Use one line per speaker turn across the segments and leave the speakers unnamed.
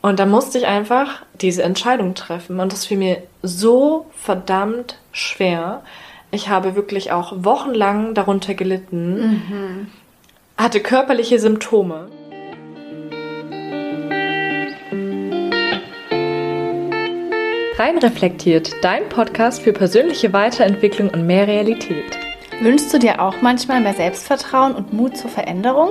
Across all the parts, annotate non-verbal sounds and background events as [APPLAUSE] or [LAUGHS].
Und da musste ich einfach diese Entscheidung treffen. Und das fiel mir so verdammt schwer. Ich habe wirklich auch wochenlang darunter gelitten, mhm. hatte körperliche Symptome. Rein reflektiert, dein Podcast für persönliche Weiterentwicklung und mehr Realität.
Wünschst du dir auch manchmal mehr Selbstvertrauen und Mut zur Veränderung?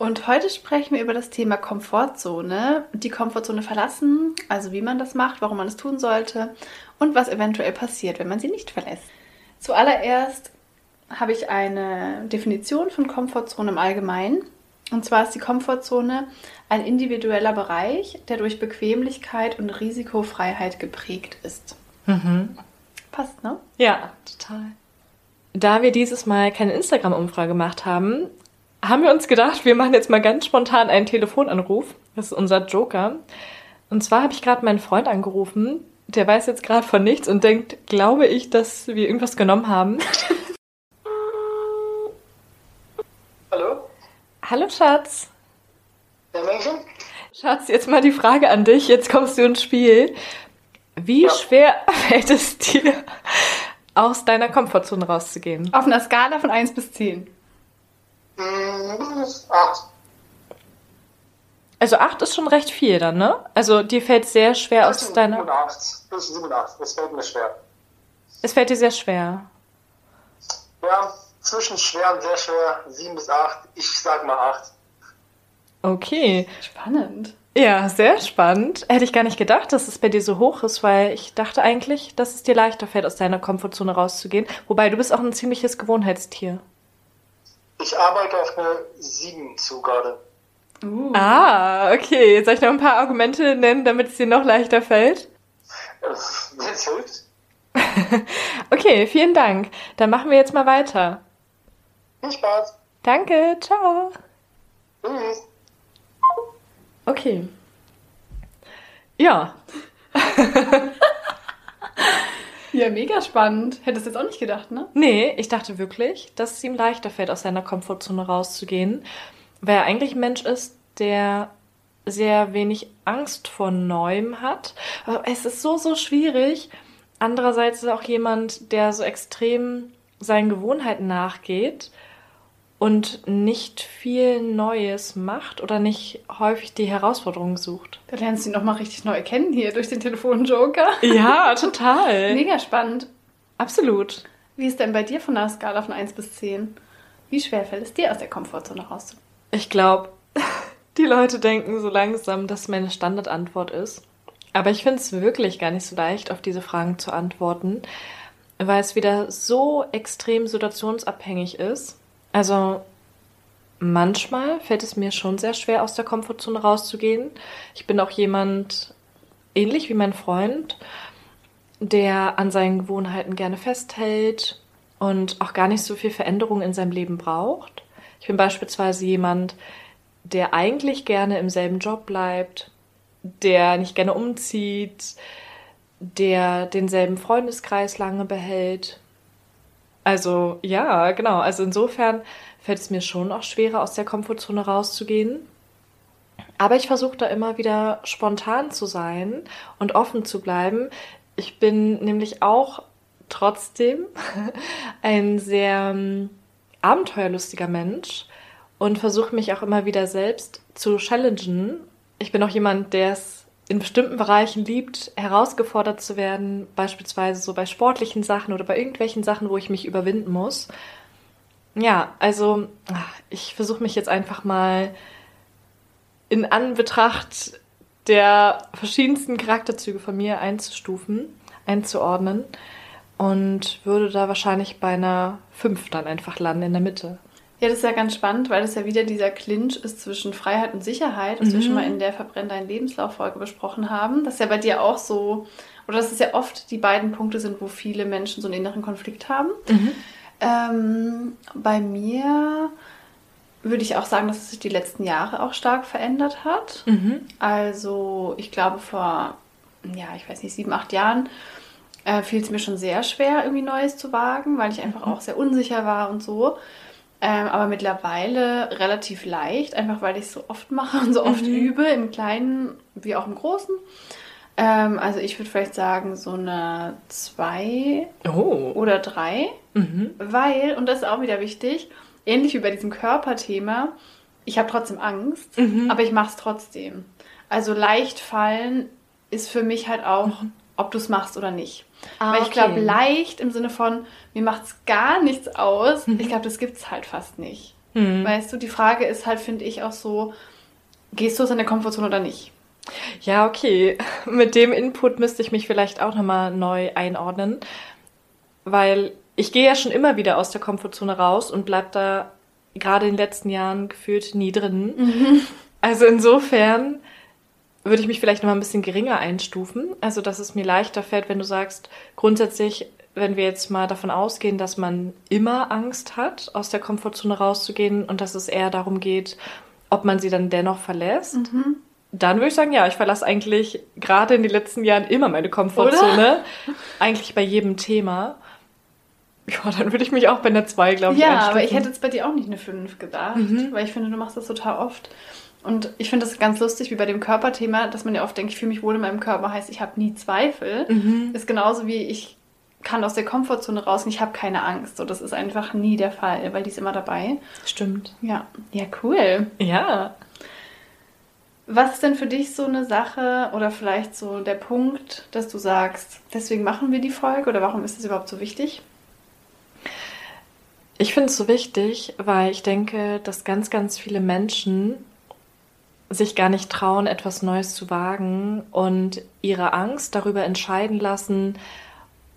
Und heute sprechen wir über das Thema Komfortzone, die Komfortzone verlassen, also wie man das macht, warum man es tun sollte und was eventuell passiert, wenn man sie nicht verlässt. Zuallererst habe ich eine Definition von Komfortzone im Allgemeinen. Und zwar ist die Komfortzone ein individueller Bereich, der durch Bequemlichkeit und Risikofreiheit geprägt ist. Mhm. Passt, ne?
Ja, total. Da wir dieses Mal keine Instagram-Umfrage gemacht haben, haben wir uns gedacht, wir machen jetzt mal ganz spontan einen Telefonanruf. Das ist unser Joker. Und zwar habe ich gerade meinen Freund angerufen. Der weiß jetzt gerade von nichts und denkt, glaube ich, dass wir irgendwas genommen haben. [LAUGHS]
Hallo?
Hallo, Schatz.
Ja, Menschen?
Schatz, jetzt mal die Frage an dich. Jetzt kommst du ins Spiel. Wie ja. schwer [LAUGHS] fällt es dir, aus deiner Komfortzone rauszugehen?
Auf einer Skala von 1 bis 10.
Acht.
Also acht ist schon recht viel dann, ne? Also dir fällt sehr schwer aus
Zwischen
deiner...
Sieben und acht. Zwischen sieben und acht. Es fällt mir schwer.
Es fällt dir sehr schwer.
Ja, zwischen schwer und sehr schwer. Sieben bis acht. Ich sag mal acht.
Okay.
Spannend.
Ja, sehr spannend. Hätte ich gar nicht gedacht, dass es bei dir so hoch ist, weil ich dachte eigentlich, dass es dir leichter fällt, aus deiner Komfortzone rauszugehen. Wobei du bist auch ein ziemliches Gewohnheitstier.
Ich arbeite auf eine 7 zu gerade.
Uh. Ah, okay. Soll ich noch ein paar Argumente nennen, damit es dir noch leichter fällt?
Wenn es hilft. [LAUGHS]
okay, vielen Dank. Dann machen wir jetzt mal weiter.
Viel Spaß.
Danke, ciao.
Tschüss.
Okay. Ja. [LAUGHS]
Ja, mega spannend. Hättest du jetzt auch nicht gedacht, ne?
Nee, ich dachte wirklich, dass es ihm leichter fällt, aus seiner Komfortzone rauszugehen, weil er eigentlich ein Mensch ist, der sehr wenig Angst vor Neuem hat. Aber es ist so, so schwierig. Andererseits ist er auch jemand, der so extrem seinen Gewohnheiten nachgeht und nicht viel Neues macht oder nicht häufig die Herausforderungen sucht.
Da lernst du ihn nochmal richtig neu kennen hier durch den Telefonjoker.
Ja, [LAUGHS] total.
Mega spannend.
Absolut.
Wie ist denn bei dir von der Skala von 1 bis 10? Wie schwer fällt es dir aus der Komfortzone raus?
Ich glaube, [LAUGHS] die Leute denken so langsam, dass meine Standardantwort ist. Aber ich finde es wirklich gar nicht so leicht, auf diese Fragen zu antworten, weil es wieder so extrem situationsabhängig ist also manchmal fällt es mir schon sehr schwer, aus der Komfortzone rauszugehen. Ich bin auch jemand, ähnlich wie mein Freund, der an seinen Gewohnheiten gerne festhält und auch gar nicht so viel Veränderung in seinem Leben braucht. Ich bin beispielsweise jemand, der eigentlich gerne im selben Job bleibt, der nicht gerne umzieht, der denselben Freundeskreis lange behält, also ja, genau. Also insofern fällt es mir schon auch schwerer, aus der Komfortzone rauszugehen. Aber ich versuche da immer wieder spontan zu sein und offen zu bleiben. Ich bin nämlich auch trotzdem [LAUGHS] ein sehr ähm, abenteuerlustiger Mensch und versuche mich auch immer wieder selbst zu challengen. Ich bin auch jemand, der es in bestimmten Bereichen liebt, herausgefordert zu werden, beispielsweise so bei sportlichen Sachen oder bei irgendwelchen Sachen, wo ich mich überwinden muss. Ja, also ich versuche mich jetzt einfach mal in Anbetracht der verschiedensten Charakterzüge von mir einzustufen, einzuordnen und würde da wahrscheinlich bei einer 5 dann einfach landen in der Mitte.
Ja, das ist ja ganz spannend, weil das ja wieder dieser Clinch ist zwischen Freiheit und Sicherheit, was
Mhm.
wir schon mal in der Verbrenn deinen Lebenslauf-Folge besprochen haben. Das ist ja bei dir auch so, oder dass es ja oft die beiden Punkte sind, wo viele Menschen so einen inneren Konflikt haben. Ähm, bei mir würde ich auch sagen, dass es sich die letzten Jahre auch stark verändert hat.
Mhm.
Also ich glaube vor, ja, ich weiß nicht, sieben, acht Jahren äh, fiel es mir schon sehr schwer, irgendwie Neues zu wagen, weil ich einfach auch sehr unsicher war und so. Ähm, aber mittlerweile relativ leicht, einfach weil ich es so oft mache und so oft übe, im Kleinen wie auch im Großen. Ähm, also ich würde vielleicht sagen, so eine zwei
Oh.
oder drei.
Mhm.
Weil, und das ist auch wieder wichtig, ähnlich wie bei diesem Körperthema, ich habe trotzdem Angst,
Mhm.
aber ich mache es trotzdem. Also leicht fallen ist für mich halt auch, ob du es machst oder nicht.
Ah,
Weil ich glaube,
okay.
leicht im Sinne von, mir macht es gar nichts aus, ich glaube, das gibt es halt fast nicht.
Mhm.
Weißt du, die Frage ist halt, finde ich, auch so, gehst du aus deiner Komfortzone oder nicht?
Ja, okay. [LAUGHS] Mit dem Input müsste ich mich vielleicht auch nochmal neu einordnen, weil ich gehe ja schon immer wieder aus der Komfortzone raus und bleib da gerade in den letzten Jahren gefühlt nie drin. Also insofern würde ich mich vielleicht nochmal ein bisschen geringer einstufen. Also, dass es mir leichter fällt, wenn du sagst, grundsätzlich, wenn wir jetzt mal davon ausgehen, dass man immer Angst hat, aus der Komfortzone rauszugehen und dass es eher darum geht, ob man sie dann dennoch verlässt, dann würde ich sagen, ja, ich verlasse eigentlich gerade in den letzten Jahren immer meine Komfortzone. Eigentlich bei jedem Thema. Ja, dann würde ich mich auch bei einer 2, glaube ich,
Ja, aber ich hätte jetzt bei dir auch nicht eine 5 gedacht, weil ich finde, du machst das total oft. Und ich finde das ganz lustig, wie bei dem Körperthema, dass man ja oft denkt, ich fühle mich wohl in meinem Körper, heißt, ich habe nie Zweifel. Ist genauso wie ich kann aus der Komfortzone raus und ich habe keine Angst. So, das ist einfach nie der Fall, weil die ist immer dabei.
Stimmt.
Ja, ja, cool.
Ja.
Was ist denn für dich so eine Sache oder vielleicht so der Punkt, dass du sagst, deswegen machen wir die Folge oder warum ist das überhaupt so wichtig?
Ich finde es so wichtig, weil ich denke, dass ganz, ganz viele Menschen sich gar nicht trauen, etwas Neues zu wagen und ihre Angst darüber entscheiden lassen,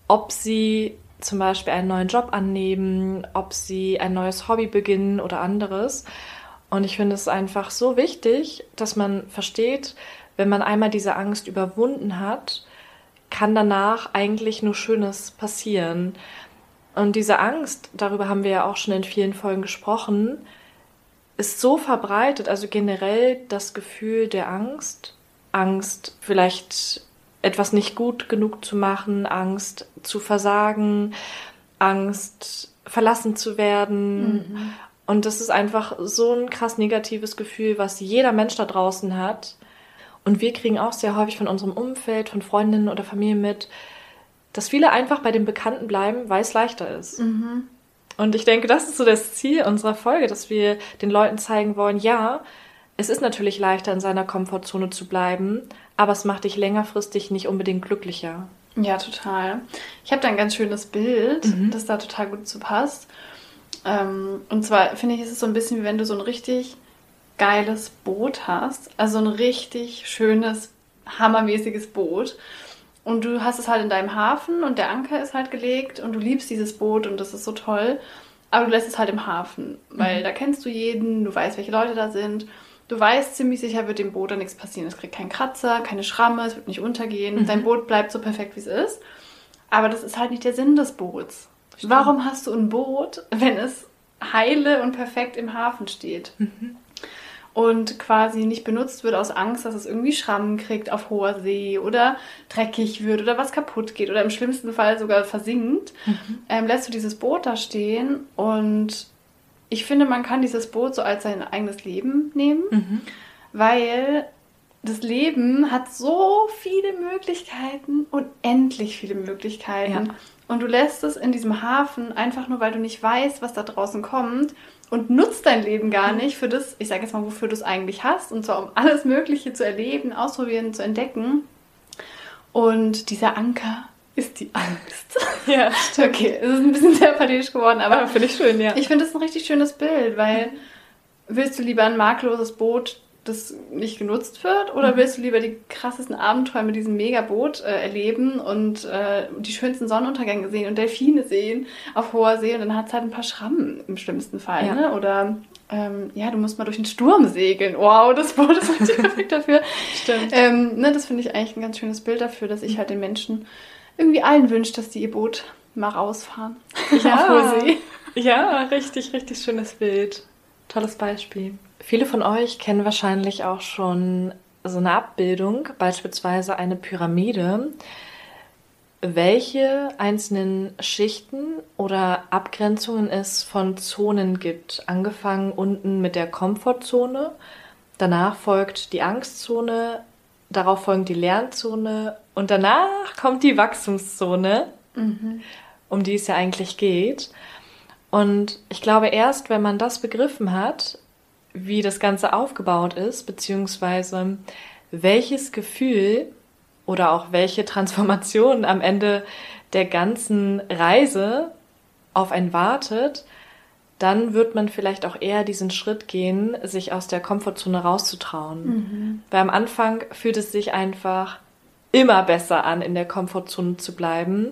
ob sie zum Beispiel einen neuen Job annehmen, ob sie ein neues Hobby beginnen oder anderes. Und ich finde es einfach so wichtig, dass man versteht, wenn man einmal diese Angst überwunden hat, kann danach eigentlich nur Schönes passieren. Und diese Angst, darüber haben wir ja auch schon in vielen Folgen gesprochen, ist so verbreitet, also generell das Gefühl der Angst, Angst vielleicht etwas nicht gut genug zu machen, Angst zu versagen, Angst verlassen zu werden. Und das ist einfach so ein krass negatives Gefühl, was jeder Mensch da draußen hat. Und wir kriegen auch sehr häufig von unserem Umfeld, von Freundinnen oder Familie mit, dass viele einfach bei dem Bekannten bleiben, weil es leichter ist. Und ich denke, das ist so das Ziel unserer Folge, dass wir den Leuten zeigen wollen, ja, es ist natürlich leichter, in seiner Komfortzone zu bleiben, aber es macht dich längerfristig nicht unbedingt glücklicher.
Ja, total. Ich habe da ein ganz schönes Bild, das da total gut zu passt. Ähm, und zwar finde ich, ist es so ein bisschen wie wenn du so ein richtig geiles Boot hast. Also ein richtig schönes, hammermäßiges Boot. Und du hast es halt in deinem Hafen und der Anker ist halt gelegt und du liebst dieses Boot und das ist so toll. Aber du lässt es halt im Hafen, weil da kennst du jeden, du weißt, welche Leute da sind. Du weißt ziemlich sicher, wird dem Boot da nichts passieren. Es kriegt keinen Kratzer, keine Schramme, es wird nicht untergehen. Dein Boot bleibt so perfekt, wie es ist. Aber das ist halt nicht der Sinn des Boots. Warum hast du ein Boot, wenn es heile und perfekt im Hafen steht? Und quasi nicht benutzt wird aus Angst, dass es irgendwie Schrammen kriegt auf hoher See oder dreckig wird oder was kaputt geht oder im schlimmsten Fall sogar versinkt, ähm, lässt du dieses Boot da stehen und ich finde, man kann dieses Boot so als sein eigenes Leben nehmen, weil das Leben hat so viele Möglichkeiten, unendlich viele Möglichkeiten.
Ja.
Und du lässt es in diesem Hafen einfach nur, weil du nicht weißt, was da draußen kommt und nutzt dein Leben gar nicht für das, ich sage jetzt mal, wofür du es eigentlich hast, und zwar um [LAUGHS] alles Mögliche zu erleben, ausprobieren, zu entdecken. Und dieser Anker ist die Angst. [LAUGHS]
Ja,
okay, es ist ein bisschen sehr pathetisch geworden, aber
aber finde ich schön, ja.
ich finde das ein richtig schönes Bild, weil willst du lieber ein makelloses Boot das nicht genutzt wird? Oder mhm. willst du lieber die krassesten Abenteuer mit diesem Megaboot äh, erleben und äh, die schönsten Sonnenuntergänge sehen und Delfine sehen auf hoher See und dann hat es halt ein paar Schrammen im schlimmsten Fall, ja. ne? Oder ähm, ja, du musst mal durch den Sturm segeln. Wow, das Boot ist richtig [LAUGHS] perfekt dafür. Stimmt. Ähm, ne, das finde ich eigentlich ein ganz schönes Bild dafür, dass ich halt den Menschen irgendwie allen wünsche, dass die ihr Boot mal rausfahren.
Ja. [LAUGHS] auf hoher See. Ja, richtig, richtig schönes Bild. Tolles Beispiel. Viele von euch kennen wahrscheinlich auch schon so eine Abbildung, beispielsweise eine Pyramide, welche einzelnen Schichten oder Abgrenzungen es von Zonen gibt. Angefangen unten mit der Komfortzone, danach folgt die Angstzone, darauf folgt die Lernzone und danach kommt die Wachstumszone, mhm. um die es ja eigentlich geht. Und ich glaube, erst wenn man das begriffen hat, wie das Ganze aufgebaut ist, beziehungsweise welches Gefühl oder auch welche Transformation am Ende der ganzen Reise auf einen wartet, dann wird man vielleicht auch eher diesen Schritt gehen, sich aus der Komfortzone rauszutrauen. Mhm. Weil am Anfang fühlt es sich einfach immer besser an, in der Komfortzone zu bleiben.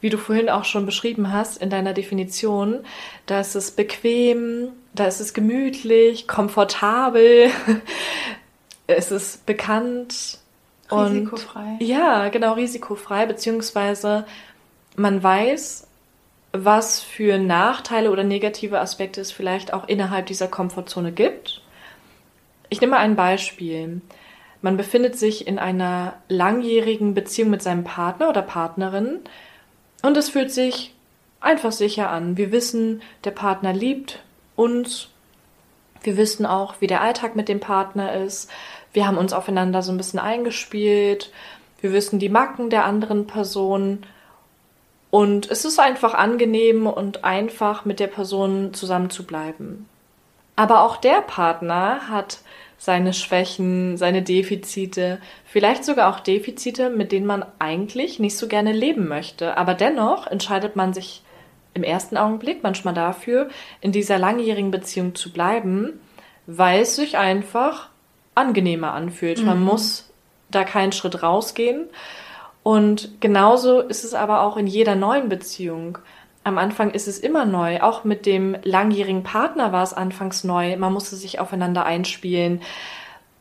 Wie du vorhin auch schon beschrieben hast in deiner Definition, da ist es bequem, da ist es gemütlich, komfortabel, [LAUGHS] es ist bekannt.
Risikofrei.
Und, ja, genau, risikofrei, beziehungsweise man weiß, was für Nachteile oder negative Aspekte es vielleicht auch innerhalb dieser Komfortzone gibt. Ich nehme mal ein Beispiel. Man befindet sich in einer langjährigen Beziehung mit seinem Partner oder Partnerin und es fühlt sich einfach sicher an. Wir wissen, der Partner liebt uns. Wir wissen auch, wie der Alltag mit dem Partner ist. Wir haben uns aufeinander so ein bisschen eingespielt. Wir wissen die Macken der anderen Person. Und es ist einfach angenehm und einfach, mit der Person zusammen zu bleiben. Aber auch der Partner hat seine Schwächen, seine Defizite, vielleicht sogar auch Defizite, mit denen man eigentlich nicht so gerne leben möchte. Aber dennoch entscheidet man sich im ersten Augenblick manchmal dafür, in dieser langjährigen Beziehung zu bleiben, weil es sich einfach angenehmer anfühlt. Mhm. Man muss da keinen Schritt rausgehen. Und genauso ist es aber auch in jeder neuen Beziehung. Am Anfang ist es immer neu. Auch mit dem langjährigen Partner war es anfangs neu. Man musste sich aufeinander einspielen.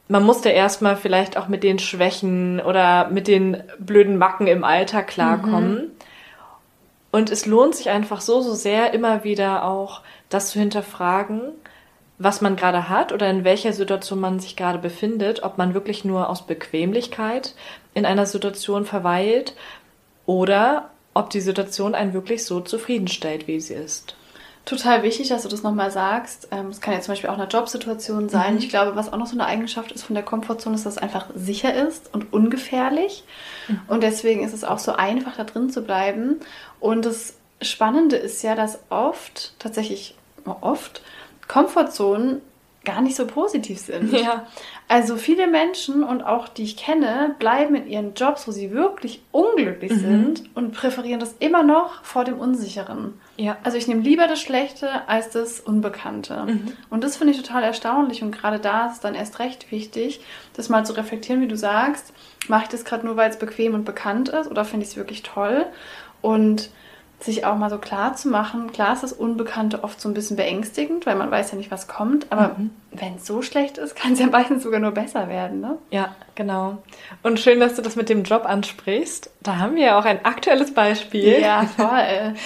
Man musste erstmal vielleicht auch mit den Schwächen oder mit den blöden Macken im Alter klarkommen. Mhm. Und es lohnt sich einfach so, so sehr immer wieder auch das zu hinterfragen, was man gerade hat oder in welcher Situation man sich gerade befindet, ob man wirklich nur aus Bequemlichkeit in einer Situation verweilt oder ob die Situation einen wirklich so zufriedenstellt, wie sie ist.
Total wichtig, dass du das nochmal sagst. Ähm, es kann ja zum Beispiel auch eine Jobsituation sein. Mhm. Ich glaube, was auch noch so eine Eigenschaft ist von der Komfortzone, ist, dass es einfach sicher ist und ungefährlich. Mhm. Und deswegen ist es auch so einfach, da drin zu bleiben. Und das Spannende ist ja, dass oft, tatsächlich oft, Komfortzonen gar nicht so positiv sind.
Ja.
Also viele Menschen und auch die ich kenne, bleiben in ihren Jobs, wo sie wirklich unglücklich mhm. sind und präferieren das immer noch vor dem Unsicheren. Ja. Also ich nehme lieber das Schlechte als das Unbekannte. Mhm. Und das finde ich total erstaunlich und gerade da ist dann erst recht wichtig, das mal zu reflektieren, wie du sagst, mache ich das gerade nur, weil es bequem und bekannt ist oder finde ich es wirklich toll? Und sich auch mal so klar zu machen. Klar ist das Unbekannte oft so ein bisschen beängstigend, weil man weiß ja nicht, was kommt. Aber mhm. wenn es so schlecht ist, [LAUGHS] kann es ja meistens sogar nur besser werden, ne?
Ja, genau. Und schön, dass du das mit dem Job ansprichst. Da haben wir ja auch ein aktuelles Beispiel.
Ja, voll. [LAUGHS]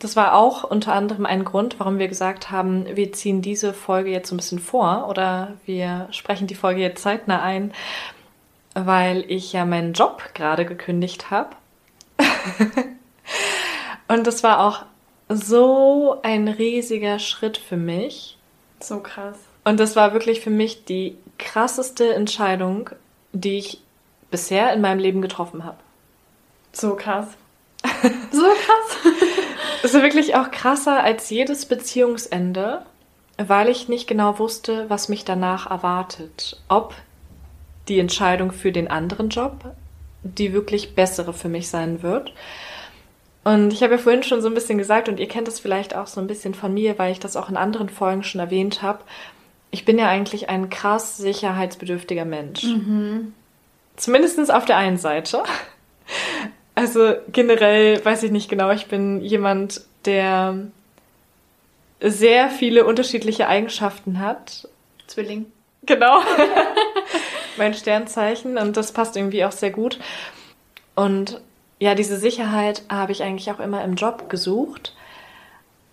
Das war auch unter anderem ein Grund, warum wir gesagt haben, wir ziehen diese Folge jetzt so ein bisschen vor oder wir sprechen die Folge jetzt zeitnah ein, weil ich ja meinen Job gerade gekündigt habe. [LAUGHS] Und das war auch so ein riesiger Schritt für mich.
So krass.
Und das war wirklich für mich die krasseste Entscheidung, die ich bisher in meinem Leben getroffen habe.
So krass. [LAUGHS] so krass.
Das ist wirklich auch krasser als jedes Beziehungsende, weil ich nicht genau wusste, was mich danach erwartet. Ob die Entscheidung für den anderen Job die wirklich bessere für mich sein wird und ich habe ja vorhin schon so ein bisschen gesagt, und ihr kennt es vielleicht auch so ein bisschen von mir, weil ich das auch in anderen Folgen schon erwähnt habe, ich bin ja eigentlich ein krass sicherheitsbedürftiger Mensch. Mhm. Zumindest auf der einen Seite. Also generell weiß ich nicht genau, ich bin jemand, der sehr viele unterschiedliche Eigenschaften hat.
Zwilling.
Genau. [LAUGHS] mein Sternzeichen und das passt irgendwie auch sehr gut. Und ja, diese Sicherheit habe ich eigentlich auch immer im Job gesucht.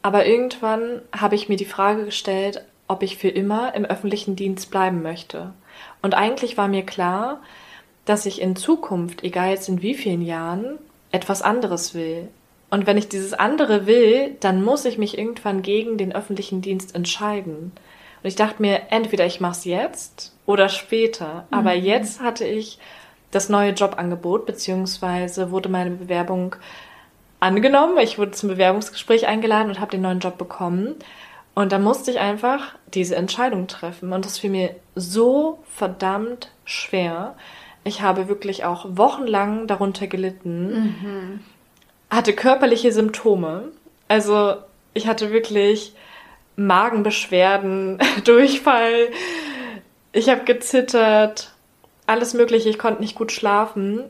Aber irgendwann habe ich mir die Frage gestellt, ob ich für immer im öffentlichen Dienst bleiben möchte. Und eigentlich war mir klar, dass ich in Zukunft, egal jetzt in wie vielen Jahren, etwas anderes will. Und wenn ich dieses andere will, dann muss ich mich irgendwann gegen den öffentlichen Dienst entscheiden. Und ich dachte mir, entweder ich mache es jetzt oder später. Mhm. Aber jetzt hatte ich das neue Jobangebot, beziehungsweise wurde meine Bewerbung angenommen. Ich wurde zum Bewerbungsgespräch eingeladen und habe den neuen Job bekommen. Und da musste ich einfach diese Entscheidung treffen. Und das fiel mir so verdammt schwer. Ich habe wirklich auch wochenlang darunter gelitten, mhm. hatte körperliche Symptome. Also ich hatte wirklich Magenbeschwerden, [LAUGHS] Durchfall. Ich habe gezittert, alles Mögliche. Ich konnte nicht gut schlafen,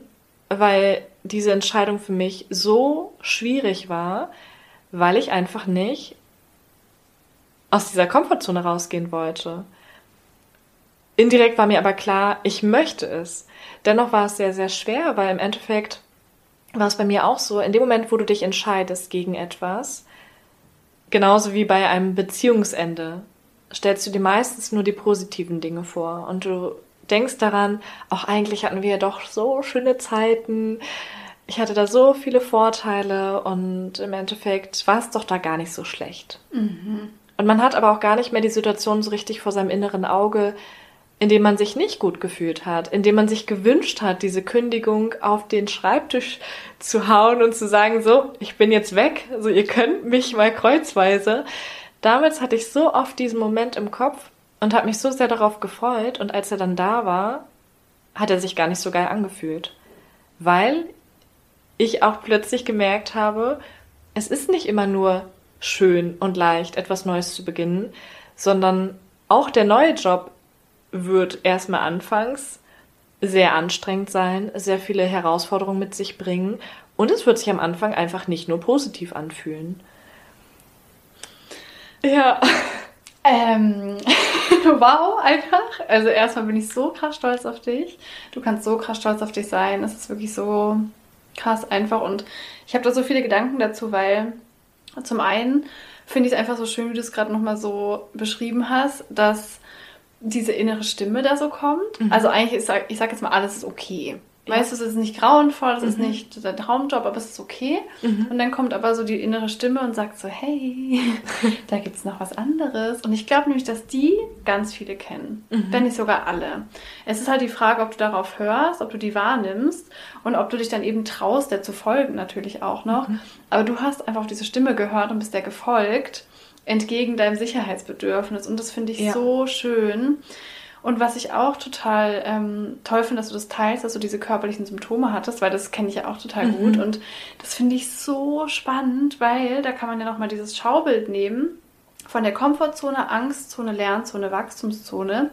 weil diese Entscheidung für mich so schwierig war, weil ich einfach nicht aus dieser Komfortzone rausgehen wollte. Indirekt war mir aber klar, ich möchte es. Dennoch war es sehr, sehr schwer, weil im Endeffekt war es bei mir auch so, in dem Moment, wo du dich entscheidest gegen etwas, genauso wie bei einem Beziehungsende, stellst du dir meistens nur die positiven Dinge vor und du denkst daran, auch eigentlich hatten wir doch so schöne Zeiten, ich hatte da so viele Vorteile und im Endeffekt war es doch da gar nicht so schlecht. Mhm. Und man hat aber auch gar nicht mehr die Situation so richtig vor seinem inneren Auge, in dem man sich nicht gut gefühlt hat, in dem man sich gewünscht hat, diese Kündigung auf den Schreibtisch zu hauen und zu sagen, so, ich bin jetzt weg, also ihr könnt mich mal kreuzweise. Damals hatte ich so oft diesen Moment im Kopf und habe mich so sehr darauf gefreut und als er dann da war, hat er sich gar nicht so geil angefühlt, weil ich auch plötzlich gemerkt habe, es ist nicht immer nur schön und leicht, etwas Neues zu beginnen, sondern auch der neue Job wird erstmal anfangs sehr anstrengend sein, sehr viele Herausforderungen mit sich bringen und es wird sich am Anfang einfach nicht nur positiv anfühlen.
Ja. [LAUGHS] Ähm, [LAUGHS] wow, einfach. Also erstmal bin ich so krass stolz auf dich. Du kannst so krass stolz auf dich sein. Es ist wirklich so krass einfach und ich habe da so viele Gedanken dazu, weil zum einen finde ich es einfach so schön, wie du es gerade nochmal so beschrieben hast, dass diese innere Stimme da so kommt. Mhm. Also eigentlich, ist, ich sage jetzt mal, alles ist okay. Weißt du, es ist nicht grauenvoll, es mhm. ist nicht dein Traumjob, aber es ist okay. Mhm. Und dann kommt aber so die innere Stimme und sagt so, hey, [LAUGHS] da gibt es noch was anderes. Und ich glaube nämlich, dass die ganz viele kennen, mhm. wenn nicht sogar alle. Es ist halt die Frage, ob du darauf hörst, ob du die wahrnimmst und ob du dich dann eben traust, der zu folgen natürlich auch noch. Mhm. Aber du hast einfach auf diese Stimme gehört und bist der gefolgt entgegen deinem Sicherheitsbedürfnis. Und das finde ich ja. so schön. Und was ich auch total ähm, toll finde, dass du das teilst, dass du diese körperlichen Symptome hattest, weil das kenne ich ja auch total mhm. gut. Und das finde ich so spannend, weil da kann man ja nochmal dieses Schaubild nehmen von der Komfortzone, Angstzone, Lernzone, Wachstumszone.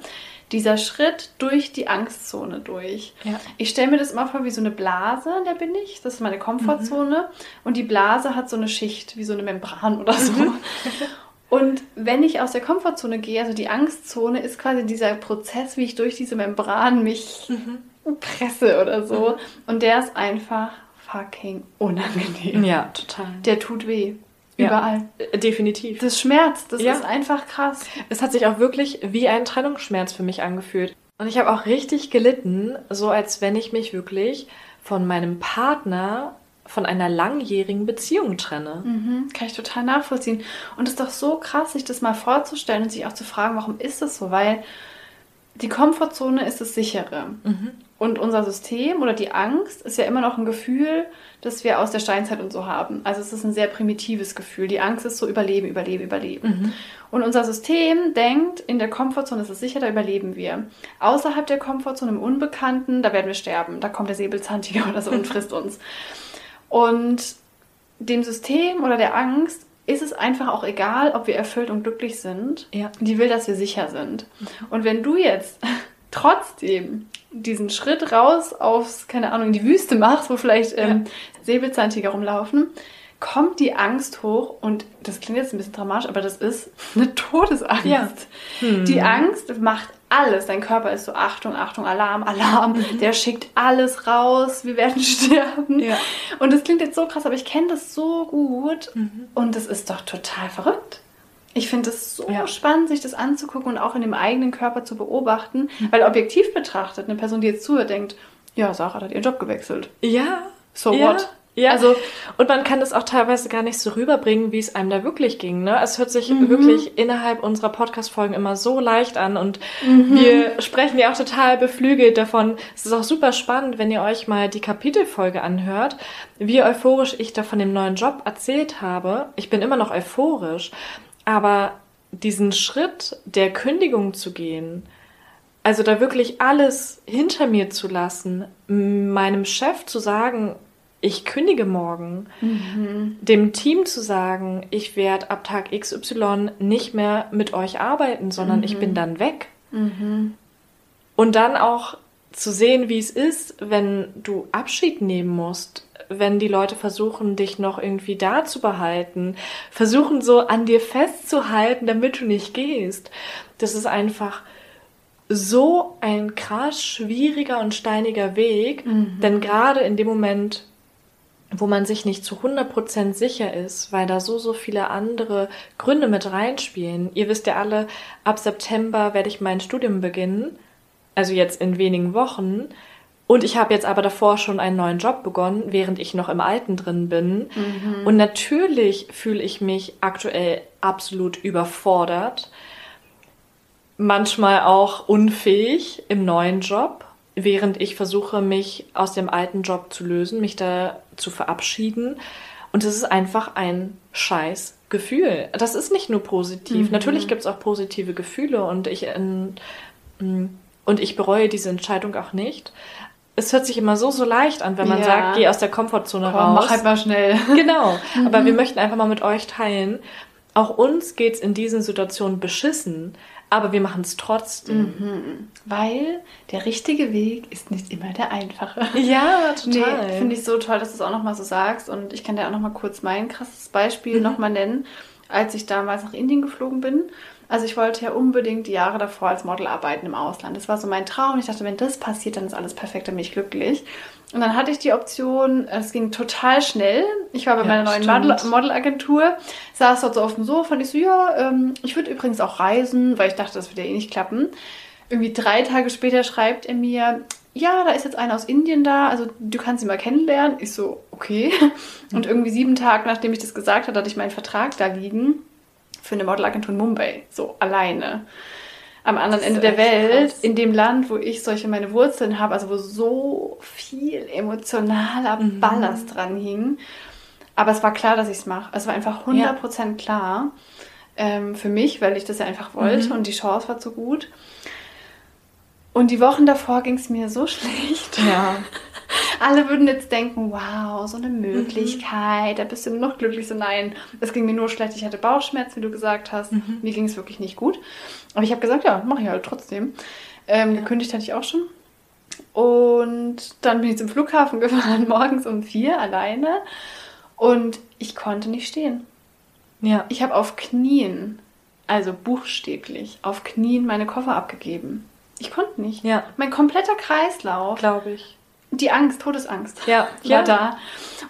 Dieser Schritt durch die Angstzone durch. Ja. Ich stelle mir das immer vor wie so eine Blase, in der bin ich. Das ist meine Komfortzone. Mhm. Und die Blase hat so eine Schicht, wie so eine Membran oder so. Mhm. [LAUGHS] Und wenn ich aus der Komfortzone gehe, also die Angstzone ist quasi dieser Prozess, wie ich durch diese Membran mich mhm. presse oder so. Mhm. Und der ist einfach fucking unangenehm.
Ja, total.
Der tut weh. Überall.
Ja, äh, definitiv.
Das schmerzt. Das ja. ist einfach krass.
Es hat sich auch wirklich wie ein Trennungsschmerz für mich angefühlt. Und ich habe auch richtig gelitten, so als wenn ich mich wirklich von meinem Partner von einer langjährigen Beziehung trenne.
Mhm, kann ich total nachvollziehen. Und es ist doch so krass, sich das mal vorzustellen und sich auch zu fragen, warum ist das so? Weil die Komfortzone ist das sichere. Mhm. Und unser System oder die Angst ist ja immer noch ein Gefühl, das wir aus der Steinzeit und so haben. Also es ist ein sehr primitives Gefühl. Die Angst ist so Überleben, Überleben, Überleben. Mhm. Und unser System denkt, in der Komfortzone ist es sicher, da überleben wir. Außerhalb der Komfortzone, im Unbekannten, da werden wir sterben. Da kommt der Säbelzahntiger [LAUGHS] oder so und frisst uns. Und dem System oder der Angst ist es einfach auch egal, ob wir erfüllt und glücklich sind.
Ja.
Die will, dass wir sicher sind. Und wenn du jetzt [LAUGHS] trotzdem diesen Schritt raus aufs, keine Ahnung, in die Wüste machst, wo vielleicht ähm, Säbelzahntiger rumlaufen, kommt die Angst hoch und das klingt jetzt ein bisschen dramatisch, aber das ist eine [LAUGHS] Todesangst.
Ja.
Die Angst macht alles. Dein Körper ist so Achtung, Achtung, Alarm, Alarm. Der schickt alles raus. Wir werden [LAUGHS] sterben.
Ja.
Und das klingt jetzt so krass, aber ich kenne das so gut und das ist doch total verrückt. Ich finde es so
Ja.
spannend, sich das anzugucken und auch in dem eigenen Körper zu beobachten, weil objektiv betrachtet eine Person, die jetzt zuhört, denkt, ja, Sarah hat ihren Job gewechselt.
Ja.
So
ja.
what?
Ja,
Also-
und man kann das auch teilweise gar nicht so rüberbringen, wie es einem da wirklich ging. Ne? Es hört sich
Mhm.
wirklich innerhalb unserer Podcast-Folgen immer so leicht an und
Mhm.
wir sprechen ja auch total beflügelt davon. Es ist auch super spannend, wenn ihr euch mal die Kapitelfolge anhört, wie euphorisch ich da von dem neuen Job erzählt habe. Ich bin immer noch euphorisch, aber diesen Schritt der Kündigung zu gehen, also da wirklich alles hinter mir zu lassen, meinem Chef zu sagen, ich kündige morgen, dem Team zu sagen, ich werde ab Tag XY nicht mehr mit euch arbeiten, sondern ich bin dann weg. Und dann auch zu sehen, wie es ist, wenn du Abschied nehmen musst, wenn die Leute versuchen, dich noch irgendwie da zu behalten, versuchen so an dir festzuhalten, damit du nicht gehst. Das ist einfach so ein krass schwieriger und steiniger Weg, denn gerade in dem Moment, wo man sich nicht zu 100% sicher ist, weil da so, so viele andere Gründe mit reinspielen. Ihr wisst ja alle, ab September werde ich mein Studium beginnen, also jetzt in wenigen Wochen. Und ich habe jetzt aber davor schon einen neuen Job begonnen, während ich noch im alten drin bin. Und natürlich fühle ich mich aktuell absolut überfordert, manchmal auch unfähig im neuen Job, während ich versuche, mich aus dem alten Job zu lösen, mich da zu verabschieden. Und es ist einfach ein scheiß Gefühl. Das ist nicht nur positiv. Natürlich gibt es auch positive Gefühle und ich, ähm, und ich bereue diese Entscheidung auch nicht. Es hört sich immer so, so leicht an, wenn man
Ja.
sagt, geh aus der Komfortzone
Komm,
raus.
mach halt mal schnell. [LAUGHS]
Genau, aber wir möchten einfach mal mit euch teilen. Auch uns geht's in diesen Situationen beschissen, aber wir machen es trotzdem.
Weil der richtige Weg ist nicht immer der einfache. [LAUGHS]
Ja,
Nee,
total.
finde ich so toll, dass du es auch nochmal so sagst. Und ich kann dir auch nochmal kurz mein krasses Beispiel noch nochmal nennen, als ich damals nach Indien geflogen bin. Also ich wollte ja unbedingt die Jahre davor als Model arbeiten im Ausland. Das war so mein Traum. Ich dachte, wenn das passiert, dann ist alles perfekt, dann bin ich glücklich. Und dann hatte ich die Option, es ging total schnell. Ich war bei
Ja,
meiner neuen. Model Modelagentur, saß dort so auf dem Sofa und ich so, ja, ähm, ich würde übrigens auch reisen, weil ich dachte, das würde ja eh nicht klappen. Irgendwie drei Tage später schreibt er mir, ja, da ist jetzt einer aus Indien da, also du kannst ihn mal kennenlernen. Ich so, okay. Und irgendwie sieben Tage, nachdem ich das gesagt hatte, hatte ich meinen Vertrag da liegen für eine Modelagentur in Mumbai, so alleine. Am anderen Ende der Welt,
krass.
in dem Land, wo ich solche meine Wurzeln habe, also wo so viel emotionaler
Mhm.
Ballast dran hing. Aber es war klar, dass ich es mache. Es war einfach 100% klar ähm, für mich, weil ich das ja einfach wollte
Mhm.
und die Chance war so gut. Und die Wochen davor ging es mir so [LAUGHS] schlecht.
Ja.
Alle würden jetzt denken, wow, so eine
Mhm.
Möglichkeit, da bist du nur noch glücklich. So nein, es ging mir nur schlecht. Ich hatte Bauchschmerzen, wie du gesagt hast.
Mhm.
Mir ging es wirklich nicht gut. Aber ich habe gesagt, ja, mache ich halt trotzdem. Ähm, Gekündigt hatte ich auch schon. Und dann bin ich zum Flughafen [LAUGHS] gefahren, morgens um vier alleine. Und ich konnte nicht stehen.
Ja.
Ich habe auf Knien, also buchstäblich, auf Knien meine Koffer abgegeben. Ich konnte nicht.
Ja.
Mein kompletter Kreislauf,
Glaube ich.
Die Angst, Todesangst,
Ja. [LAUGHS]
war
Ja.
da.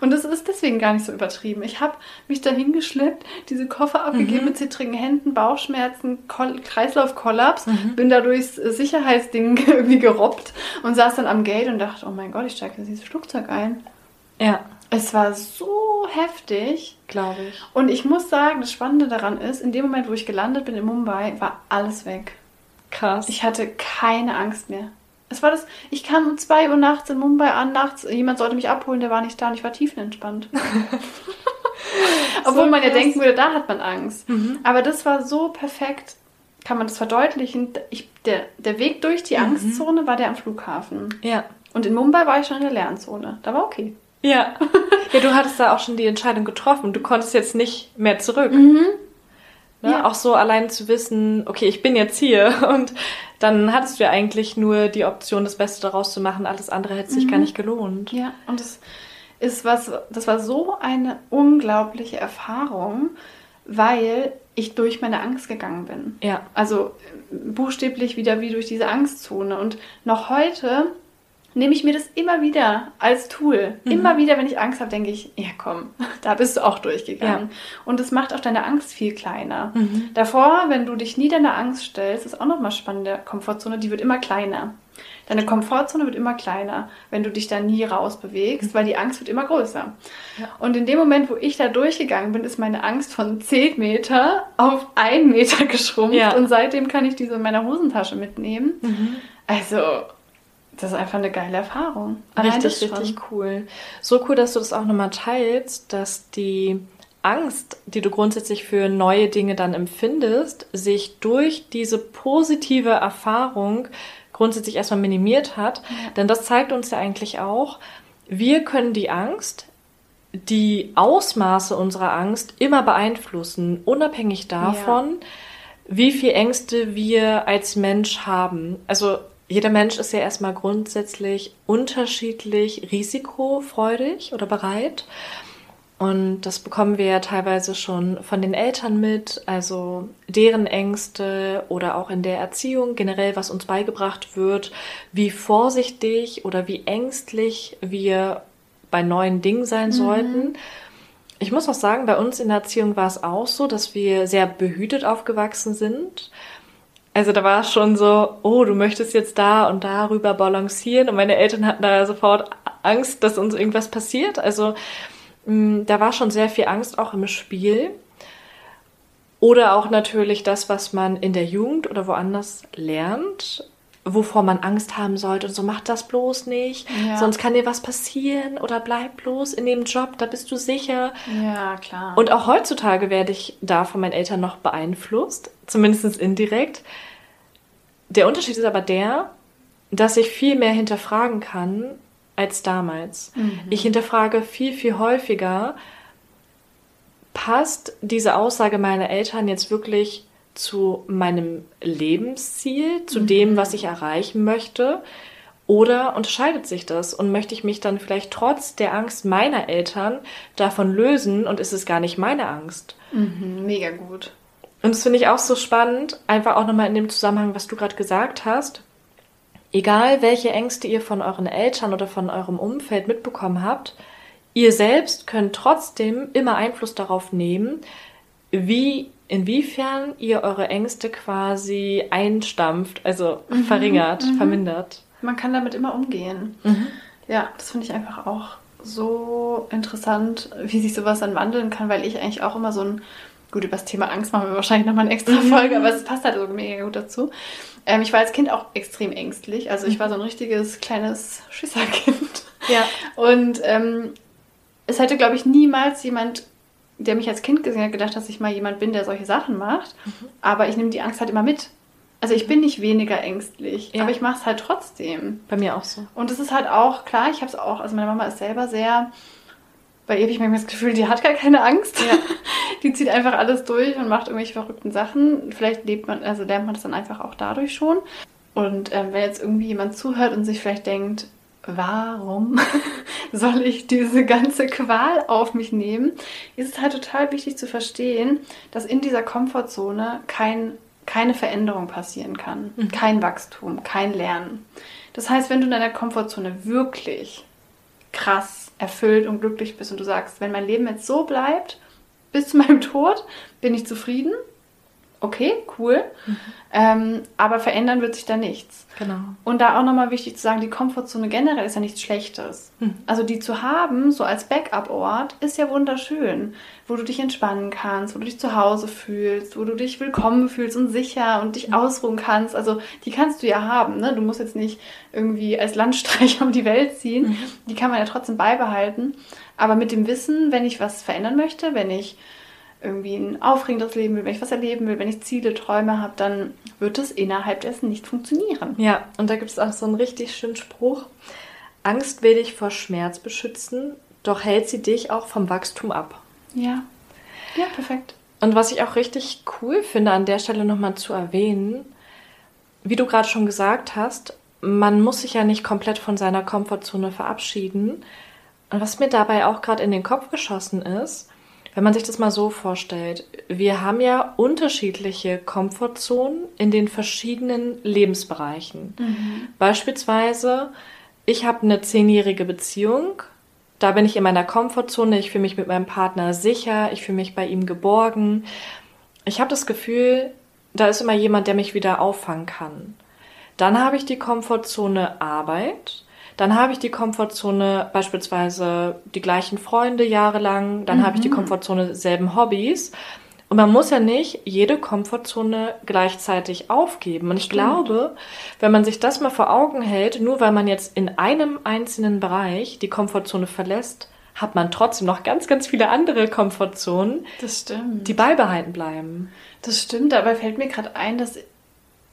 Und das ist deswegen gar nicht so übertrieben. Ich habe mich dahin geschleppt, diese Koffer abgegeben
Mhm.
mit zittrigen Händen, Bauchschmerzen, Kol Kreislaufkollaps,
Mhm.
bin da durchs äh, Sicherheitsding [LAUGHS] irgendwie gerobbt und saß dann am Gate und dachte, oh mein Gott, ich steige in dieses Flugzeug ein.
Ja.
Es war so heftig.
Glaube ich.
Und ich muss sagen, das Spannende daran ist, in dem Moment, wo ich gelandet bin in Mumbai, war alles weg.
Krass.
Ich hatte keine Angst mehr. Es war das, ich kam um 2 Uhr nachts in Mumbai an, nachts, jemand sollte mich abholen, der war nicht da und ich war tiefenentspannt. [LAUGHS] [LAUGHS] Obwohl man ja denken würde, da hat man Angst.
Mhm.
Aber das war so perfekt, kann man das verdeutlichen. Ich, der, der Weg durch
Mhm.
die Angstzone war der am Flughafen.
ja.
Und in Mumbai war ich schon in der Lernzone. Da war okay.
Ja. [LAUGHS] Ja, du hattest da auch schon die Entscheidung getroffen. Du konntest jetzt nicht mehr zurück.
Mhm.
Ne?
Ja.
Auch so allein zu wissen, okay, ich bin jetzt hier [LAUGHS] und dann hattest du ja eigentlich nur die Option, das Beste daraus zu machen. Alles andere hätte sich gar nicht gelohnt.
Ja, und das ist was, das war so eine unglaubliche Erfahrung, weil ich durch meine Angst gegangen bin.
Ja.
Also äh, buchstäblich wieder wie durch diese Angstzone. Und noch heute nehme ich mir das immer wieder als Tool.
Mhm.
Immer wieder, wenn ich Angst habe, denke ich, ja komm, [LAUGHS] da bist du auch durchgegangen. Und es macht auch deine Angst viel kleiner.
Mhm.
Davor, wenn du dich nie deiner Angst stellst, ist auch nochmal spannend, der Komfortzone, die wird immer kleiner. Deine Komfortzone wird immer kleiner, wenn du dich da nie rausbewegst, weil die Angst wird immer größer.
Ja.
Und in dem Moment, wo ich da durchgegangen bin, ist meine Angst von 10 Meter auf 1 Meter geschrumpft.
Ja.
Und seitdem kann ich diese in meiner Hosentasche mitnehmen.
Mhm.
Also, das ist einfach eine geile Erfahrung. Allein
Richtig, richtig cool. So cool, dass du das auch nochmal teilst, dass die Angst, die du grundsätzlich für neue Dinge dann empfindest, sich durch diese positive Erfahrung grundsätzlich erstmal minimiert hat. Denn das zeigt uns ja eigentlich auch, wir können die Angst, die Ausmaße unserer Angst immer beeinflussen, unabhängig davon, wie viel Ängste wir als Mensch haben. Also jeder Mensch ist ja erstmal grundsätzlich unterschiedlich risikofreudig oder bereit. Und das bekommen wir ja teilweise schon von den Eltern mit, also deren Ängste oder auch in der Erziehung generell, was uns beigebracht wird, wie vorsichtig oder wie ängstlich wir bei neuen Dingen sein sollten. Ich muss auch sagen, bei uns in der Erziehung war es auch so, dass wir sehr behütet aufgewachsen sind. Also da war es schon so, oh, du möchtest jetzt da und darüber balancieren und meine Eltern hatten da sofort Angst, dass uns irgendwas passiert. Also mh, da war schon sehr viel Angst auch im Spiel. Oder auch natürlich das, was man in der Jugend oder woanders lernt, wovor man Angst haben sollte. Und so mach das bloß nicht,
Ja.
sonst kann dir was passieren oder bleib bloß in dem Job, da bist du sicher.
Ja, klar.
Und auch heutzutage werde ich da von meinen Eltern noch beeinflusst, zumindest indirekt. Der Unterschied ist aber der, dass ich viel mehr hinterfragen kann als damals. Ich hinterfrage viel, viel häufiger, passt diese Aussage meiner Eltern jetzt wirklich zu meinem Lebensziel, zu dem, was ich erreichen möchte? Oder unterscheidet sich das und möchte ich mich dann vielleicht trotz der Angst meiner Eltern davon lösen und ist es gar nicht meine Angst?
mhm, mega gut.
Und das finde ich auch so spannend, einfach auch nochmal in dem Zusammenhang, was du gerade gesagt hast. Egal, welche Ängste ihr von euren Eltern oder von eurem Umfeld mitbekommen habt, ihr selbst könnt trotzdem immer Einfluss darauf nehmen, wie, inwiefern ihr eure Ängste quasi einstampft, also verringert, vermindert.
Man kann damit immer umgehen. Ja, das finde ich einfach auch so interessant, wie sich sowas dann wandeln kann, weil ich eigentlich auch immer so ein, gut, über das Thema Angst machen wir wahrscheinlich nochmal eine extra Folge, aber es passt halt so mega gut dazu. Ähm, ich war als Kind auch extrem ängstlich, also ich war so ein richtiges kleines Schisserkind.
Ja.
Und ähm, es hätte, glaube ich, niemals jemand, der mich als Kind gesehen hat, gedacht, dass ich mal jemand bin, der solche Sachen macht. Aber ich nehme die Angst halt immer mit. Also ich bin nicht weniger ängstlich,
Ja.
aber ich mache es halt trotzdem.
Bei mir auch so.
Und es ist halt auch, klar, ich habe es auch, also meine Mama ist selber sehr, bei ihr habe ich manchmal das Gefühl, die hat gar keine Angst.
Ja. [LAUGHS]
Die zieht einfach alles durch und macht irgendwelche verrückten Sachen. Vielleicht lebt man, also lernt man das dann einfach auch dadurch schon. Und ähm, wenn jetzt irgendwie jemand zuhört und sich vielleicht denkt, warum [LAUGHS] soll ich diese ganze Qual auf mich nehmen, ist es halt total wichtig zu verstehen, dass in dieser Komfortzone kein, keine Veränderung passieren kann, kein Wachstum, kein Lernen. Das heißt, wenn du in deiner Komfortzone wirklich krass erfüllt und glücklich bist und du sagst, wenn mein Leben jetzt so bleibt, bis zu meinem Tod, bin ich zufrieden. Okay, cool. Ähm, aber verändern wird sich da nichts.
Genau.
Und da auch nochmal wichtig zu sagen, die Komfortzone generell ist ja nichts Schlechtes. Also die zu haben, so als Backup-Ort, ist ja wunderschön. Wo du dich entspannen kannst, wo du dich zu Hause fühlst, wo du dich willkommen fühlst und sicher und dich ausruhen kannst. Also die kannst du ja haben. Ne? Du musst jetzt nicht irgendwie als Landstreicher [LAUGHS] um die Welt ziehen. Die kann man ja trotzdem beibehalten. Aber mit dem Wissen, wenn ich was verändern möchte, wenn ich irgendwie ein aufregendes Leben will, wenn ich was erleben will, wenn ich Ziele, Träume habe, dann wird es innerhalb dessen nicht funktionieren.
Ja, und da gibt es auch so einen richtig schönen Spruch. Angst will dich vor Schmerz beschützen, doch hält sie dich auch vom Wachstum ab.
Ja. Ja, perfekt.
Und was ich auch richtig cool finde, an der Stelle nochmal zu erwähnen, wie du gerade schon gesagt hast, man muss sich ja nicht komplett von seiner Komfortzone verabschieden. Und was mir dabei auch gerade in den Kopf geschossen ist, wenn man sich das mal so vorstellt, wir haben ja unterschiedliche Komfortzonen in den verschiedenen Lebensbereichen. Mhm. Beispielsweise, ich habe eine zehnjährige Beziehung, da bin ich in meiner Komfortzone, ich fühle mich mit meinem Partner sicher, ich fühle mich bei ihm geborgen. Ich habe das Gefühl, da ist immer jemand, der mich wieder auffangen kann. Dann habe ich die Komfortzone Arbeit. Dann habe ich die Komfortzone beispielsweise die gleichen Freunde jahrelang. Dann mhm. habe ich die mhm. Komfortzone selben Hobbys. Und man muss ja nicht jede Komfortzone gleichzeitig aufgeben. Und ich Stimmt. glaube, wenn man sich das mal vor Augen hält, nur weil man jetzt in einem einzelnen Bereich die Komfortzone verlässt, hat man trotzdem noch ganz, ganz viele andere Komfortzonen,
das stimmt.
die beibehalten bleiben.
Das stimmt, dabei fällt mir gerade ein, dass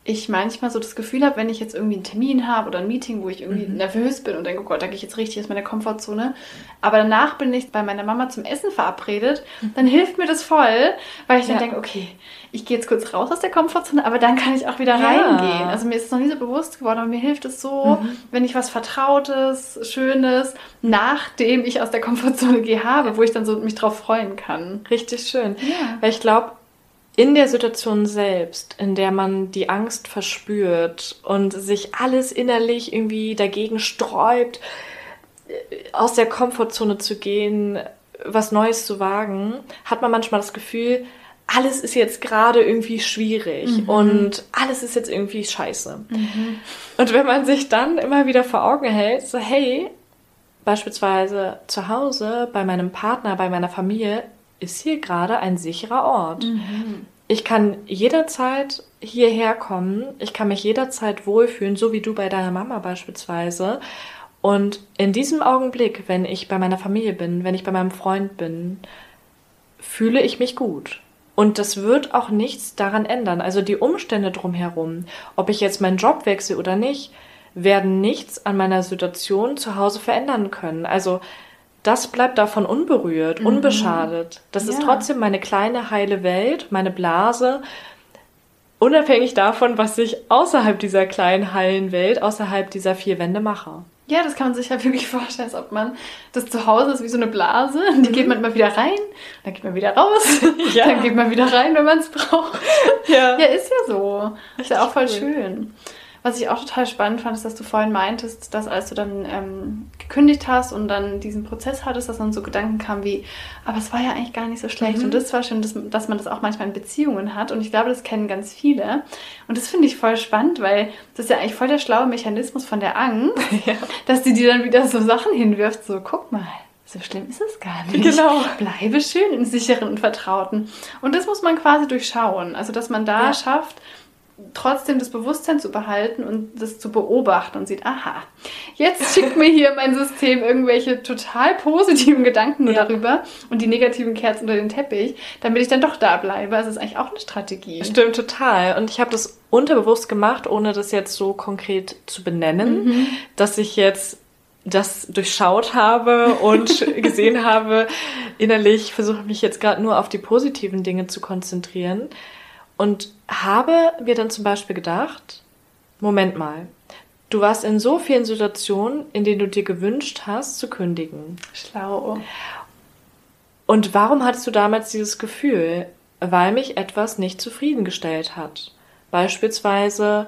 ich manchmal so das Gefühl habe, wenn ich jetzt irgendwie einen Termin habe oder ein Meeting, wo ich irgendwie mhm. nervös bin und denke, oh Gott, da gehe ich jetzt richtig aus meiner Komfortzone. Aber danach bin ich bei meiner Mama zum Essen verabredet, mhm. dann hilft mir das voll, weil ich dann ja. denke, okay, ich gehe jetzt kurz raus aus der Komfortzone, aber dann kann ich auch wieder ja. reingehen. Also mir ist es noch nie so bewusst geworden, aber mir hilft es so, mhm. wenn ich was Vertrautes, Schönes, nachdem ich aus der Komfortzone [LAUGHS] gehe, habe, wo ich dann so mich drauf freuen kann.
Richtig schön. Ja. Weil ich glaube, in der Situation selbst, in der man die Angst verspürt und sich alles innerlich irgendwie dagegen sträubt, aus der Komfortzone zu gehen, was Neues zu wagen, hat man manchmal das Gefühl, alles ist jetzt gerade irgendwie schwierig mhm. und alles ist jetzt irgendwie scheiße. Mhm. Und wenn man sich dann immer wieder vor Augen hält, so hey, beispielsweise zu Hause, bei meinem Partner, bei meiner Familie, ist hier gerade ein sicherer Ort. Mhm. Ich kann jederzeit hierher kommen, ich kann mich jederzeit wohlfühlen, so wie du bei deiner Mama beispielsweise. Und in diesem Augenblick, wenn ich bei meiner Familie bin, wenn ich bei meinem Freund bin, fühle ich mich gut. Und das wird auch nichts daran ändern. Also die Umstände drumherum, ob ich jetzt meinen Job wechsle oder nicht, werden nichts an meiner Situation zu Hause verändern können. Also das bleibt davon unberührt, mhm. unbeschadet. Das ja. ist trotzdem meine kleine heile Welt, meine Blase, unabhängig davon, was ich außerhalb dieser kleinen heilen Welt, außerhalb dieser vier Wände mache.
Ja, das kann man sich ja [LAUGHS] wirklich vorstellen, als ob man das Zuhause ist wie so eine Blase. [LAUGHS] Die mhm. geht man immer wieder rein, dann geht man wieder raus, [LAUGHS] ja. dann geht man wieder rein, wenn man es braucht. Ja. ja, ist ja so. Ist ja auch voll cool. schön. Was ich auch total spannend fand, ist, dass du vorhin meintest, dass als du dann ähm, gekündigt hast und dann diesen Prozess hattest, dass dann so Gedanken kamen wie, aber es war ja eigentlich gar nicht so schlecht. Mhm. Und das war schön, dass, dass man das auch manchmal in Beziehungen hat. Und ich glaube, das kennen ganz viele. Und das finde ich voll spannend, weil das ist ja eigentlich voll der schlaue Mechanismus von der Angst, [LAUGHS] ja. dass die dir dann wieder so Sachen hinwirft, so guck mal so schlimm ist es gar nicht. Genau. Bleibe schön im sicheren und vertrauten. Und das muss man quasi durchschauen. Also, dass man da ja. schafft, trotzdem das Bewusstsein zu behalten und das zu beobachten und sieht, aha, jetzt schickt mir hier mein System irgendwelche total positiven Gedanken nur ja. darüber und die negativen Kerzen unter den Teppich, damit ich dann doch da bleibe. Also das ist eigentlich auch eine Strategie.
Stimmt total. Und ich habe das unterbewusst gemacht, ohne das jetzt so konkret zu benennen, mhm. dass ich jetzt das durchschaut habe und [LAUGHS] gesehen habe, innerlich versuche ich mich jetzt gerade nur auf die positiven Dinge zu konzentrieren. Und habe mir dann zum Beispiel gedacht, Moment mal, du warst in so vielen Situationen, in denen du dir gewünscht hast, zu kündigen.
Schlau.
Und warum hattest du damals dieses Gefühl? Weil mich etwas nicht zufriedengestellt hat. Beispielsweise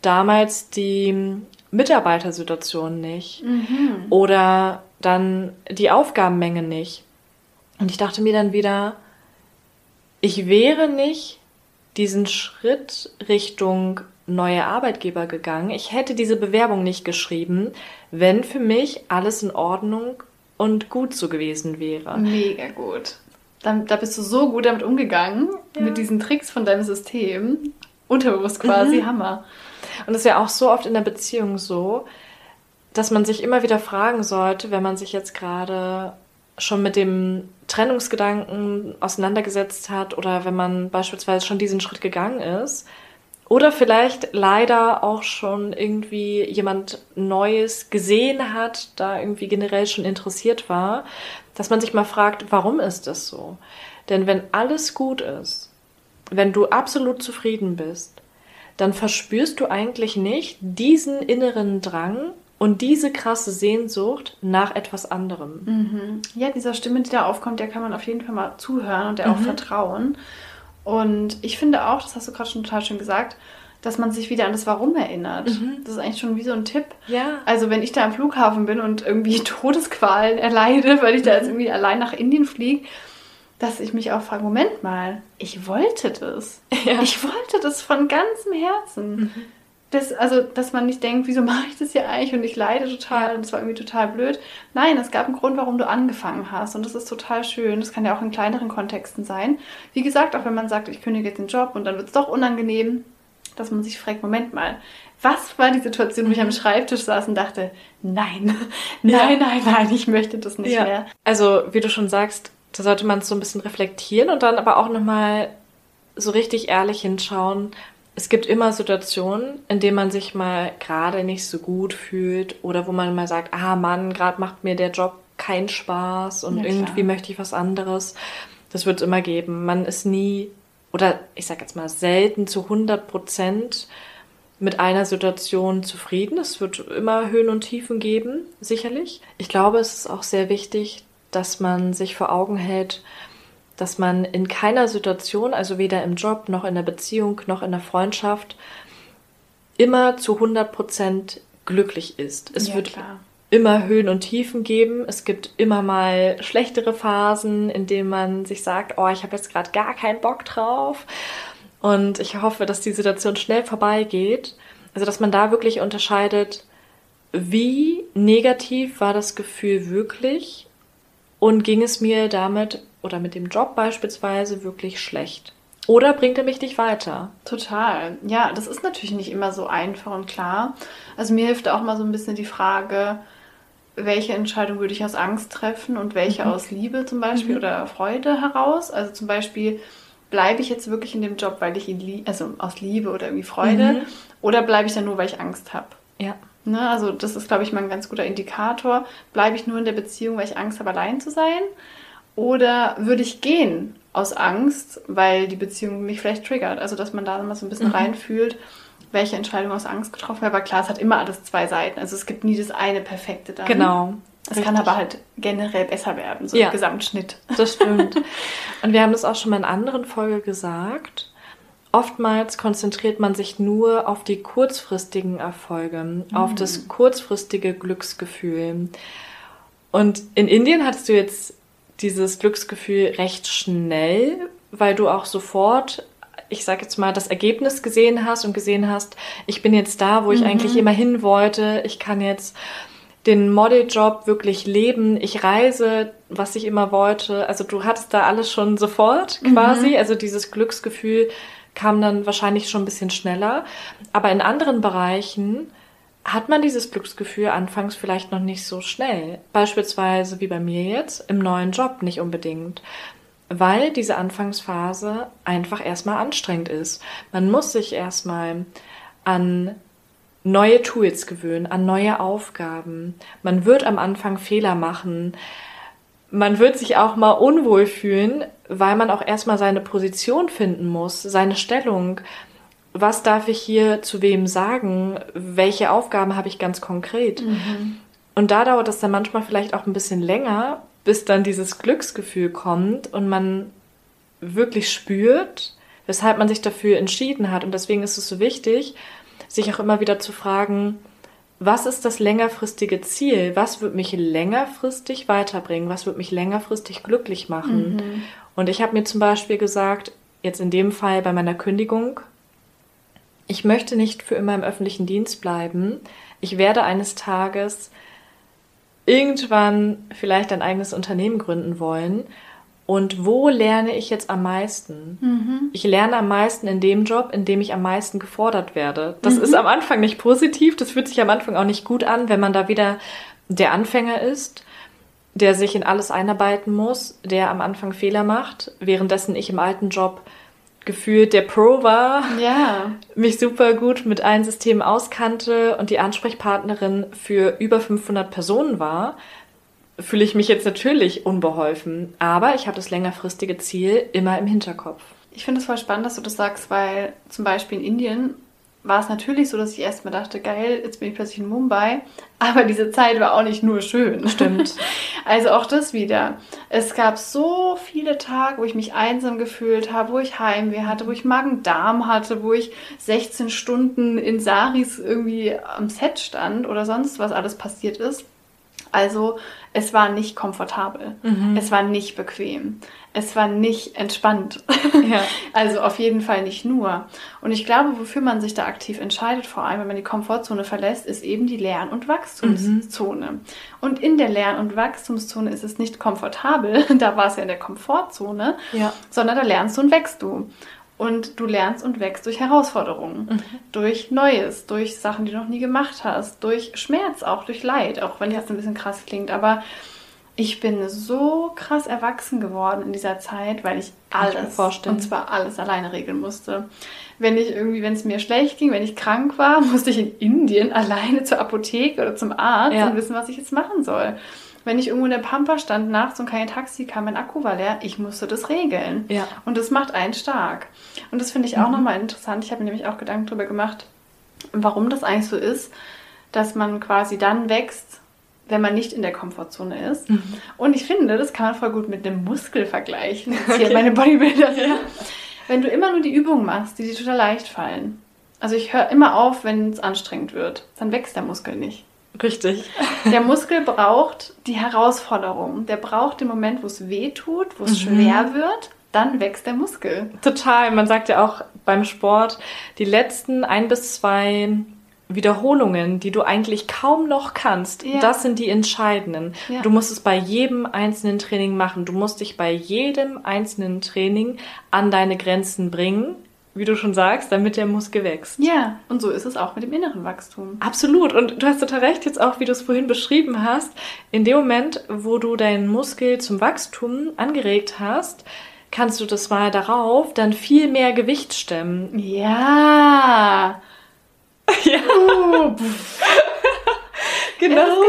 damals die Mitarbeitersituation nicht mhm. oder dann die Aufgabenmenge nicht. Und ich dachte mir dann wieder, ich wäre nicht diesen Schritt Richtung neue Arbeitgeber gegangen. Ich hätte diese Bewerbung nicht geschrieben, wenn für mich alles in Ordnung und gut so gewesen wäre.
Mega gut. Dann, da bist du so gut damit umgegangen, ja. mit diesen Tricks von deinem System. Unterbewusst quasi, mhm. Hammer.
Und es ist ja auch so oft in der Beziehung so, dass man sich immer wieder fragen sollte, wenn man sich jetzt gerade schon mit dem Trennungsgedanken auseinandergesetzt hat oder wenn man beispielsweise schon diesen Schritt gegangen ist, Oder vielleicht leider auch schon irgendwie jemand Neues gesehen hat, da irgendwie generell schon interessiert war, dass man sich mal fragt, warum ist das so? Denn wenn alles gut ist, wenn du absolut zufrieden bist, dann verspürst du eigentlich nicht diesen inneren Drang und diese krasse Sehnsucht nach etwas anderem.
Mhm. Ja, dieser Stimme, die da aufkommt, der kann man auf jeden Fall mal zuhören und der auch
Mhm.
vertrauen. Und ich finde auch, das hast du gerade schon total schön gesagt, dass man sich wieder an das Warum erinnert.
Mhm.
Das ist eigentlich schon wie so ein Tipp.
Ja.
Also wenn ich da am Flughafen bin und irgendwie [LAUGHS] Todesqualen erleide, weil ich da jetzt irgendwie allein nach Indien fliege, dass ich mich auch frage, Moment mal, ich wollte das.
Ja.
Ich wollte das von ganzem Herzen. Das, also, dass man nicht denkt, wieso [LAUGHS] mache ich das hier eigentlich und ich leide total und es war irgendwie total blöd. Nein, es gab einen Grund, warum du angefangen hast und das ist total schön. Das kann ja auch in kleineren Kontexten sein. Wie gesagt, auch wenn man sagt, ich kündige jetzt den Job und dann wird es doch unangenehm, dass man sich fragt, Moment mal, was war die Situation, wo ich am Schreibtisch saß und dachte, nein, [LAUGHS] nein, nein, nein, ich möchte das nicht
ja.
mehr.
Also, wie du schon sagst, da sollte man es so ein bisschen reflektieren und dann aber auch nochmal so richtig ehrlich hinschauen. Es gibt immer Situationen, in denen man sich mal gerade nicht so gut fühlt oder wo man mal sagt, ah Mann, gerade macht mir der Job keinen Spaß und
Ja,
irgendwie möchte ich was anderes. Das wird es immer geben. Man ist nie, oder ich sag jetzt mal selten zu 100 Prozent mit einer Situation zufrieden. Es wird immer Höhen und Tiefen geben, sicherlich. Ich glaube, es ist auch sehr wichtig, dass man sich vor Augen hält, dass man in keiner Situation, also weder im Job noch in der Beziehung noch in der Freundschaft, immer zu 100 Prozent glücklich ist. Es
Ja,
wird
klar.
immer Höhen und Tiefen geben. Es gibt immer mal schlechtere Phasen, in denen man sich sagt, oh, ich habe jetzt gerade gar keinen Bock drauf. Und ich hoffe, dass die Situation schnell vorbeigeht. Also, dass man da wirklich unterscheidet, wie negativ war das Gefühl wirklich und ging es mir damit oder mit dem Job beispielsweise wirklich schlecht? Oder bringt er mich nicht weiter?
Total. Ja, das ist natürlich nicht immer so einfach und klar. Also mir hilft auch mal so ein bisschen die Frage, welche Entscheidung würde ich aus Angst treffen und welche
Mhm.
aus Liebe zum Beispiel oder Freude heraus. Also zum Beispiel, bleibe ich jetzt wirklich in dem Job, weil ich ihn liebe, also aus Liebe oder irgendwie Freude,
Mhm.
oder bleibe ich da nur, weil ich Angst habe?
Ja.
Ne, also das ist, glaube ich, mal ein ganz guter Indikator. Bleibe ich nur in der Beziehung, weil ich Angst habe, allein zu sein? Oder würde ich gehen aus Angst, weil die Beziehung mich vielleicht triggert? Also dass man da mal so ein bisschen
Mhm.
reinfühlt, welche Entscheidung aus Angst getroffen wird. Aber klar, es hat immer alles zwei Seiten. Also es gibt nie das eine perfekte dann.
Genau.
Es kann aber halt generell besser werden, so
Ja.
im Gesamtschnitt.
Das stimmt. [LAUGHS] Und wir haben das auch schon mal in anderen Folge gesagt. Oftmals konzentriert man sich nur auf die kurzfristigen Erfolge, auf das kurzfristige Glücksgefühl. Und in Indien hattest du jetzt dieses Glücksgefühl recht schnell, weil du auch sofort, ich sag jetzt mal, das Ergebnis gesehen hast und gesehen hast, ich bin jetzt da, wo ich eigentlich immer hin wollte. Ich kann jetzt den Modeljob wirklich leben. Ich reise, was ich immer wollte. Also du hattest da alles schon sofort quasi. Also dieses Glücksgefühl kam dann wahrscheinlich schon ein bisschen schneller. Aber in anderen Bereichen hat man dieses Glücksgefühl anfangs vielleicht noch nicht so schnell. Beispielsweise wie bei mir jetzt im neuen Job nicht unbedingt. Weil diese Anfangsphase einfach erstmal anstrengend ist. Man muss sich erstmal an neue Tools gewöhnen, an neue Aufgaben. Man wird am Anfang Fehler machen. Man wird sich auch mal unwohl fühlen, weil man auch erstmal seine Position finden muss, seine Stellung. Was darf ich hier zu wem sagen? Welche Aufgaben habe ich ganz konkret? Und da dauert es dann manchmal vielleicht auch ein bisschen länger, bis dann dieses Glücksgefühl kommt und man wirklich spürt, weshalb man sich dafür entschieden hat. Und deswegen ist es so wichtig, sich auch immer wieder zu fragen, was ist das längerfristige Ziel? Was wird mich längerfristig weiterbringen? Was wird mich längerfristig glücklich machen? Und ich habe mir zum Beispiel gesagt, jetzt in dem Fall bei meiner Kündigung, ich möchte nicht für immer im öffentlichen Dienst bleiben. Ich werde eines Tages irgendwann vielleicht ein eigenes Unternehmen gründen wollen. Und wo lerne ich jetzt am meisten? Ich lerne am meisten in dem Job, in dem ich am meisten gefordert werde. Das ist am Anfang nicht positiv, das fühlt sich am Anfang auch nicht gut an, wenn man da wieder der Anfänger ist, der sich in alles einarbeiten muss, der am Anfang Fehler macht, währenddessen ich im alten Job gefühlt der Pro war,
Ja.
mich super gut mit allen Systemen auskannte und die Ansprechpartnerin für über 500 Personen war, fühle ich mich jetzt natürlich unbeholfen. Aber ich habe das längerfristige Ziel immer im Hinterkopf.
Ich finde es voll spannend, dass du das sagst, weil zum Beispiel in Indien war es natürlich so, dass ich erstmal dachte, geil, jetzt bin ich plötzlich in Mumbai. Aber diese Zeit war auch nicht nur schön.
Stimmt. [LAUGHS]
Also auch das wieder. Es gab so viele Tage, wo ich mich einsam gefühlt habe, wo ich Heimweh hatte, wo ich Magen-Darm hatte, wo ich 16 Stunden in Saris irgendwie am Set stand oder sonst was alles passiert ist. Also es war nicht komfortabel. Es war nicht bequem. Es war nicht entspannt. [LAUGHS]
Ja.
Also auf jeden Fall nicht nur. Und ich glaube, wofür man sich da aktiv entscheidet, vor allem wenn man die Komfortzone verlässt, ist eben die Lern- und Wachstumszone. Und in der Lern- und Wachstumszone ist es nicht komfortabel, [LAUGHS] da war es ja in der Komfortzone,
Ja.
sondern da lernst du und wächst du. Und du lernst und wächst durch Herausforderungen, durch Neues, durch Sachen, die du noch nie gemacht hast, durch Schmerz, auch durch Leid, auch wenn das ein bisschen krass klingt. Aber ich bin so krass erwachsen geworden in dieser Zeit, weil ich
ich
alles,
vorstellen.
und zwar alles alleine regeln musste. Wenn ich irgendwie, wenn es mir schlecht ging, wenn ich krank war, [LAUGHS] musste ich in Indien alleine zur Apotheke oder zum Arzt
Ja.
und wissen, was ich jetzt machen soll. Wenn ich irgendwo in der Pampa stand nachts und kein Taxi kam, mein Akku war leer, ich musste das regeln.
Ja.
Und das macht einen stark. Und das finde ich auch nochmal interessant. Ich habe mir nämlich auch Gedanken darüber gemacht, warum das eigentlich so ist, dass man quasi dann wächst, wenn man nicht in der Komfortzone ist. Und ich finde, das kann man voll gut mit einem Muskel vergleichen. [LAUGHS] Jetzt hier
Okay.
meine Bodybuilder. Wenn du immer nur die Übungen machst, die dir total leicht fallen. Also ich höre immer auf, wenn es anstrengend wird. Dann wächst der Muskel nicht.
Richtig. [LAUGHS]
Der Muskel braucht die Herausforderung. Der braucht den Moment, wo es weh tut, wo es schwer wird. Dann wächst der Muskel.
Total. Man sagt ja auch beim Sport, die letzten ein bis zwei Wiederholungen, die du eigentlich kaum noch kannst,
Ja.
das sind die entscheidenden.
Ja.
Du musst es bei jedem einzelnen Training machen. Du musst dich bei jedem einzelnen Training an deine Grenzen bringen, wie du schon sagst, damit der Muskel wächst.
Ja, und so ist es auch mit dem inneren Wachstum.
Absolut. Und du hast total recht, jetzt auch, wie du es vorhin beschrieben hast. In dem Moment, wo du deinen Muskel zum Wachstum angeregt hast, kannst du das mal darauf dann viel mehr Gewicht stemmen.
Ja. [LAUGHS]
Ja.
Uh, [LAUGHS]
Genau,
genau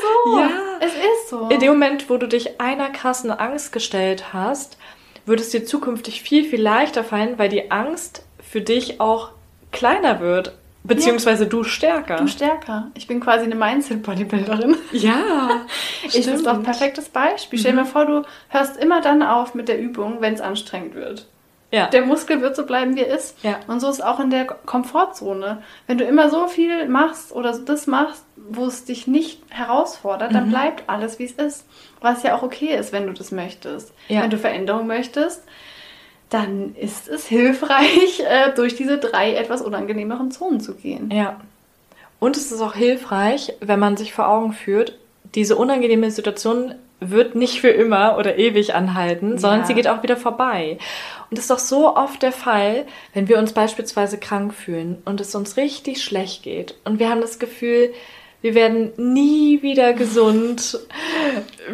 so.
Ja.
Es ist so.
In dem Moment, wo du dich einer krassen Angst gestellt hast, wird es dir zukünftig viel, viel leichter fallen, weil die Angst für dich auch kleiner wird, beziehungsweise du stärker.
Du stärker. Ich bin quasi eine Mindset-Bodybuilderin.
ja, [LAUGHS]
Ich das ist doch ein perfektes Beispiel. Stell dir mal vor, du hörst immer dann auf mit der Übung, wenn es anstrengend wird.
Ja.
Der Muskel wird so bleiben, wie er ist.
Ja.
Und so ist auch in der Komfortzone. Wenn du immer so viel machst oder das machst, wo es dich nicht herausfordert,
Mhm.
dann bleibt alles, wie es ist. Was ja auch okay ist, wenn du das möchtest.
Ja.
Wenn du Veränderung möchtest, dann ist es hilfreich, [LAUGHS] äh, durch diese drei etwas unangenehmeren Zonen zu gehen.
Ja. Und es ist auch hilfreich, wenn man sich vor Augen führt, diese unangenehme Situation wird nicht für immer oder ewig anhalten, sondern
Ja.
sie geht auch wieder vorbei. Und das ist doch so oft der Fall, wenn wir uns beispielsweise krank fühlen und es uns richtig schlecht geht und wir haben das Gefühl, wir werden nie wieder gesund.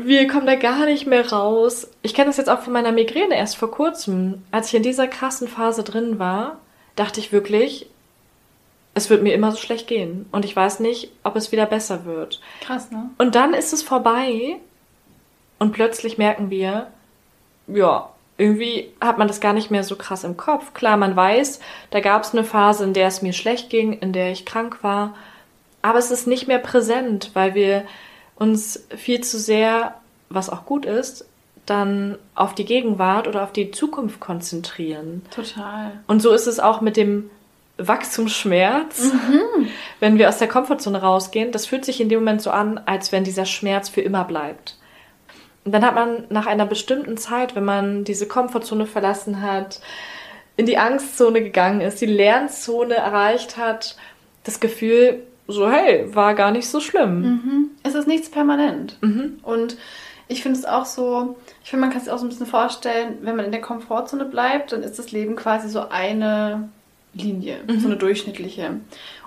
Wir kommen da gar nicht mehr raus. Ich kenne das jetzt auch von meiner Migräne erst vor kurzem. Als ich in dieser krassen Phase drin war, dachte ich wirklich, es wird mir immer so schlecht gehen. Und ich weiß nicht, ob es wieder besser wird.
Krass, ne?
Und dann ist es vorbei und plötzlich merken wir, ja, irgendwie hat man das gar nicht mehr so krass im Kopf. Klar, man weiß, da gab es eine Phase, in der es mir schlecht ging, in der ich krank war, aber es ist nicht mehr präsent, weil wir uns viel zu sehr, was auch gut ist, dann auf die Gegenwart oder auf die Zukunft konzentrieren.
Total.
Und so ist es auch mit dem Wachstumsschmerz, wenn wir aus der Komfortzone rausgehen. Das fühlt sich in dem Moment so an, als wenn dieser Schmerz für immer bleibt. Und dann hat man nach einer bestimmten Zeit, wenn man diese Komfortzone verlassen hat, in die Angstzone gegangen ist, die Lernzone erreicht hat, das Gefühl, so hey, war gar nicht so schlimm.
Mhm. Es ist nichts permanent.
Mhm.
Und ich finde es auch so, ich finde, man kann sich auch so ein bisschen vorstellen, wenn man in der Komfortzone bleibt, dann ist das Leben quasi so eine Linie, so eine durchschnittliche.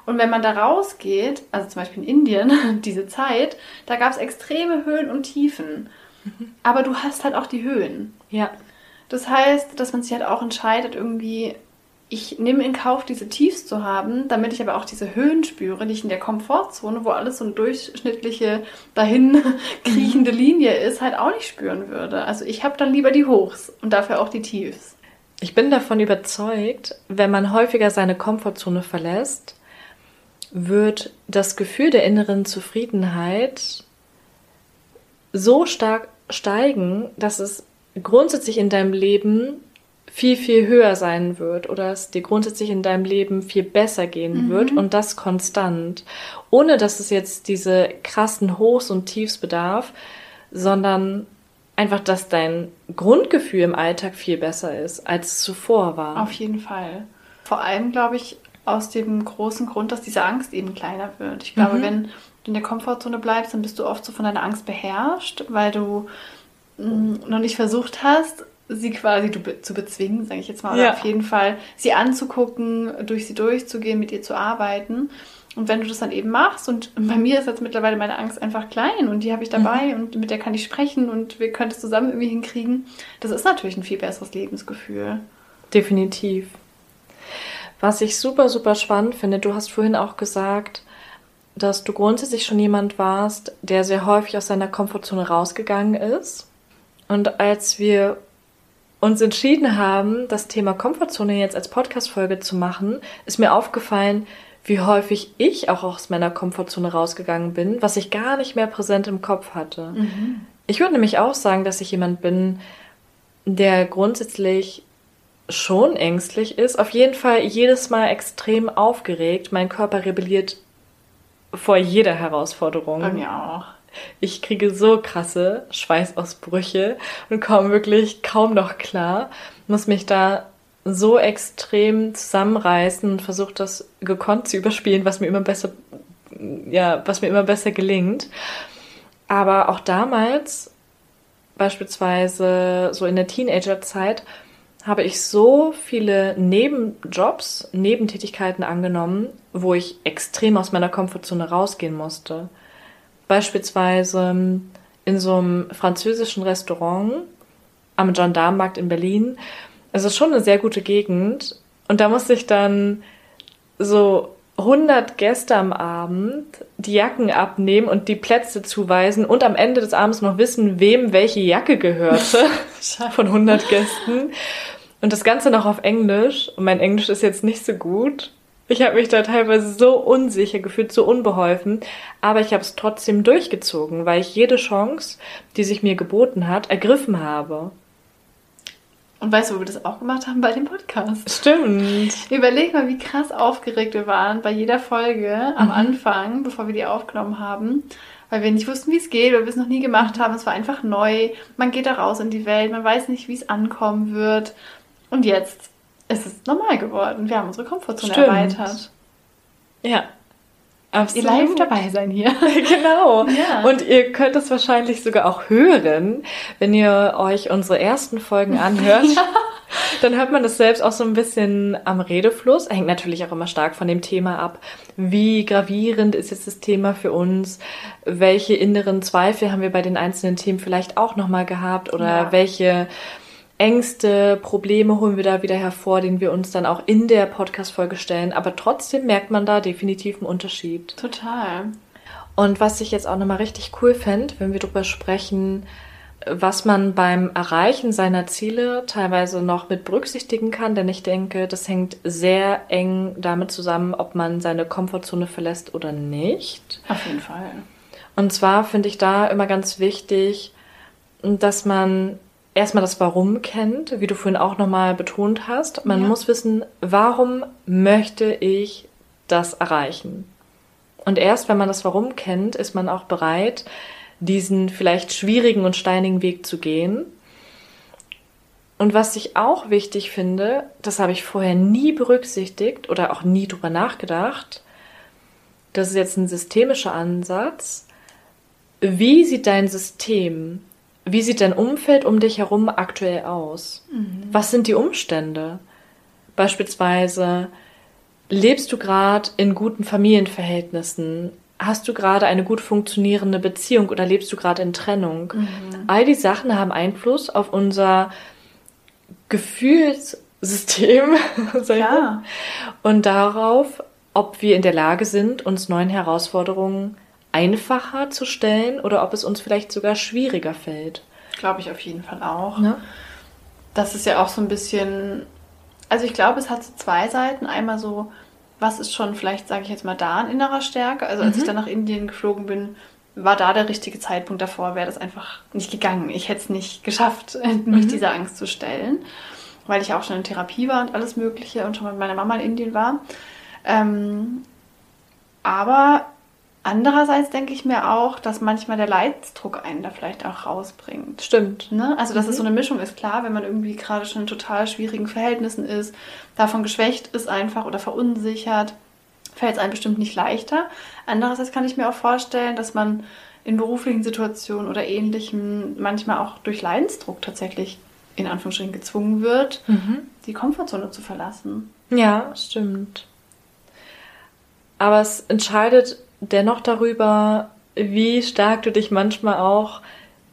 Und wenn man da rausgeht, also zum Beispiel in Indien, [LAUGHS] diese Zeit, da gab es extreme Höhen und Tiefen. Aber du hast halt auch die Höhen.
Ja.
Das heißt, dass man sich halt auch entscheidet, irgendwie, ich nehme in Kauf, diese Tiefs zu haben, damit ich aber auch diese Höhen spüre, die ich in der Komfortzone, wo alles so eine durchschnittliche, dahin [LAUGHS] kriechende Linie ist, halt auch nicht spüren würde. Also ich habe dann lieber die Hochs und dafür auch die Tiefs.
Ich bin davon überzeugt, wenn man häufiger seine Komfortzone verlässt, wird das Gefühl der inneren Zufriedenheit so stark steigen, dass es grundsätzlich in deinem Leben viel, viel höher sein wird oder es dir grundsätzlich in deinem Leben viel besser gehen mhm. wird und das konstant. Ohne dass es jetzt diese krassen Hochs und Tiefs bedarf, sondern einfach, dass dein Grundgefühl im Alltag viel besser ist, als es zuvor war.
Auf jeden Fall. Vor allem, glaube ich, aus dem großen Grund, dass diese Angst eben kleiner wird. Ich glaube, mhm. wenn in der Komfortzone bleibst, dann bist du oft so von deiner Angst beherrscht, weil du mh, mm, noch nicht versucht hast, sie quasi zu bezwingen, sage ich jetzt mal, oder ja. auf jeden Fall sie anzugucken, durch sie durchzugehen, mit ihr zu arbeiten. Und wenn du das dann eben machst, und bei mir ist jetzt mittlerweile meine Angst einfach klein und die habe ich dabei mhm. und mit der kann ich sprechen und wir können es zusammen irgendwie hinkriegen, das ist natürlich ein viel besseres Lebensgefühl.
Definitiv. Was ich super, super spannend finde, du hast vorhin auch gesagt, dass du grundsätzlich schon jemand warst, der sehr häufig aus seiner Komfortzone rausgegangen ist. Und als wir uns entschieden haben, das Thema Komfortzone jetzt als Podcast-Folge zu machen, ist mir aufgefallen, wie häufig ich auch aus meiner Komfortzone rausgegangen bin, was ich gar nicht mehr präsent im Kopf hatte. Mhm. Ich würde nämlich auch sagen, dass ich jemand bin, der grundsätzlich schon ängstlich ist. Auf jeden Fall jedes Mal extrem aufgeregt. Mein Körper rebelliert vor jeder Herausforderung.
Bei mir auch.
Ich kriege so krasse Schweißausbrüche und komme wirklich kaum noch klar. Muss mich da so extrem zusammenreißen und versuche das gekonnt zu überspielen, was mir immer besser, ja, was mir immer besser gelingt. Aber auch damals, beispielsweise so in der Teenagerzeit, habe ich so viele Nebenjobs, Nebentätigkeiten angenommen, wo ich extrem aus meiner Komfortzone rausgehen musste. Beispielsweise in so einem französischen Restaurant am Gendarmenmarkt in Berlin. Es ist schon eine sehr gute Gegend. Und da musste ich dann so 100 Gäste am Abend die Jacken abnehmen und die Plätze zuweisen und am Ende des Abends noch wissen, wem welche Jacke gehörte [LAUGHS] von 100 Gästen. Und das Ganze noch auf Englisch. Und mein Englisch ist jetzt nicht so gut. Ich habe mich da teilweise so unsicher gefühlt, so unbeholfen. Aber ich habe es trotzdem durchgezogen, weil ich jede Chance, die sich mir geboten hat, ergriffen habe.
Und weißt du, wo wir das auch gemacht haben? Bei dem Podcast.
Stimmt.
Überleg mal, wie krass aufgeregt wir waren bei jeder Folge am mhm. Anfang, bevor wir die aufgenommen haben. Weil wir nicht wussten, wie es geht, weil wir es noch nie gemacht haben. Es war einfach neu. Man geht da raus in die Welt, man weiß nicht, wie es ankommen wird. Und jetzt ist es normal geworden. Wir haben unsere Komfortzone Stimmt. erweitert.
Ja.
Absolut. Ihr live dabei sein hier. [LAUGHS]
genau. Ja. Und ihr könnt es wahrscheinlich sogar auch hören, wenn ihr euch unsere ersten Folgen anhört. [LAUGHS] ja. Dann hört man das selbst auch so ein bisschen am Redefluss. Hängt natürlich auch immer stark von dem Thema ab. Wie gravierend ist jetzt das Thema für uns? Welche inneren Zweifel haben wir bei den einzelnen Themen vielleicht auch nochmal gehabt? Oder ja. welche Ängste, Probleme holen wir da wieder hervor, den wir uns dann auch in der Podcast-Folge stellen. Aber trotzdem merkt man da definitiv einen Unterschied.
Total.
Und was ich jetzt auch nochmal richtig cool fände, wenn wir darüber sprechen, was man beim Erreichen seiner Ziele teilweise noch mit berücksichtigen kann, denn ich denke, das hängt sehr eng damit zusammen, ob man seine Komfortzone verlässt oder nicht.
Auf jeden Fall.
Und zwar finde ich da immer ganz wichtig, dass man erstmal das Warum kennt, wie du vorhin auch nochmal betont hast. Man ja. muss wissen, warum möchte ich das erreichen? Und erst wenn man das Warum kennt, ist man auch bereit, diesen vielleicht schwierigen und steinigen Weg zu gehen. Und was ich auch wichtig finde, das habe ich vorher nie berücksichtigt oder auch nie drüber nachgedacht, das ist jetzt ein systemischer Ansatz. Wie sieht dein System wie sieht dein Umfeld um dich herum aktuell aus? Mhm. Was sind die Umstände? Beispielsweise, lebst du gerade in guten Familienverhältnissen? Hast du gerade eine gut funktionierende Beziehung oder lebst du gerade in Trennung? Mhm. All die Sachen haben Einfluss auf unser Gefühlssystem [LAUGHS]
Ja.
und darauf, ob wir in der Lage sind, uns neuen Herausforderungen einfacher zu stellen oder ob es uns vielleicht sogar schwieriger fällt.
Glaube ich auf jeden Fall auch.
Ne?
Das ist ja auch so ein bisschen. Also ich glaube, es hat so zwei Seiten. Einmal so, was ist schon vielleicht, sage ich jetzt mal, da an innerer Stärke. Also als ich dann nach Indien geflogen bin, war da der richtige Zeitpunkt davor, wäre das einfach nicht gegangen. Ich hätte es nicht geschafft, [LAUGHS] mich dieser Angst zu stellen, weil ich auch schon in Therapie war und alles Mögliche und schon mit meiner Mama in Indien war. Ähm, aber andererseits denke ich mir auch, dass manchmal der Leidensdruck einen da vielleicht auch rausbringt.
Stimmt.
Ne? Also, dass es so eine Mischung ist, klar, wenn man irgendwie gerade schon in total schwierigen Verhältnissen ist, davon geschwächt ist einfach oder verunsichert, fällt es einem bestimmt nicht leichter. Andererseits kann ich mir auch vorstellen, dass man in beruflichen Situationen oder ähnlichem manchmal auch durch Leidensdruck tatsächlich in Anführungsstrichen gezwungen wird, die Komfortzone zu verlassen.
Ja, stimmt. Aber es entscheidet dennoch darüber, wie stark du dich manchmal auch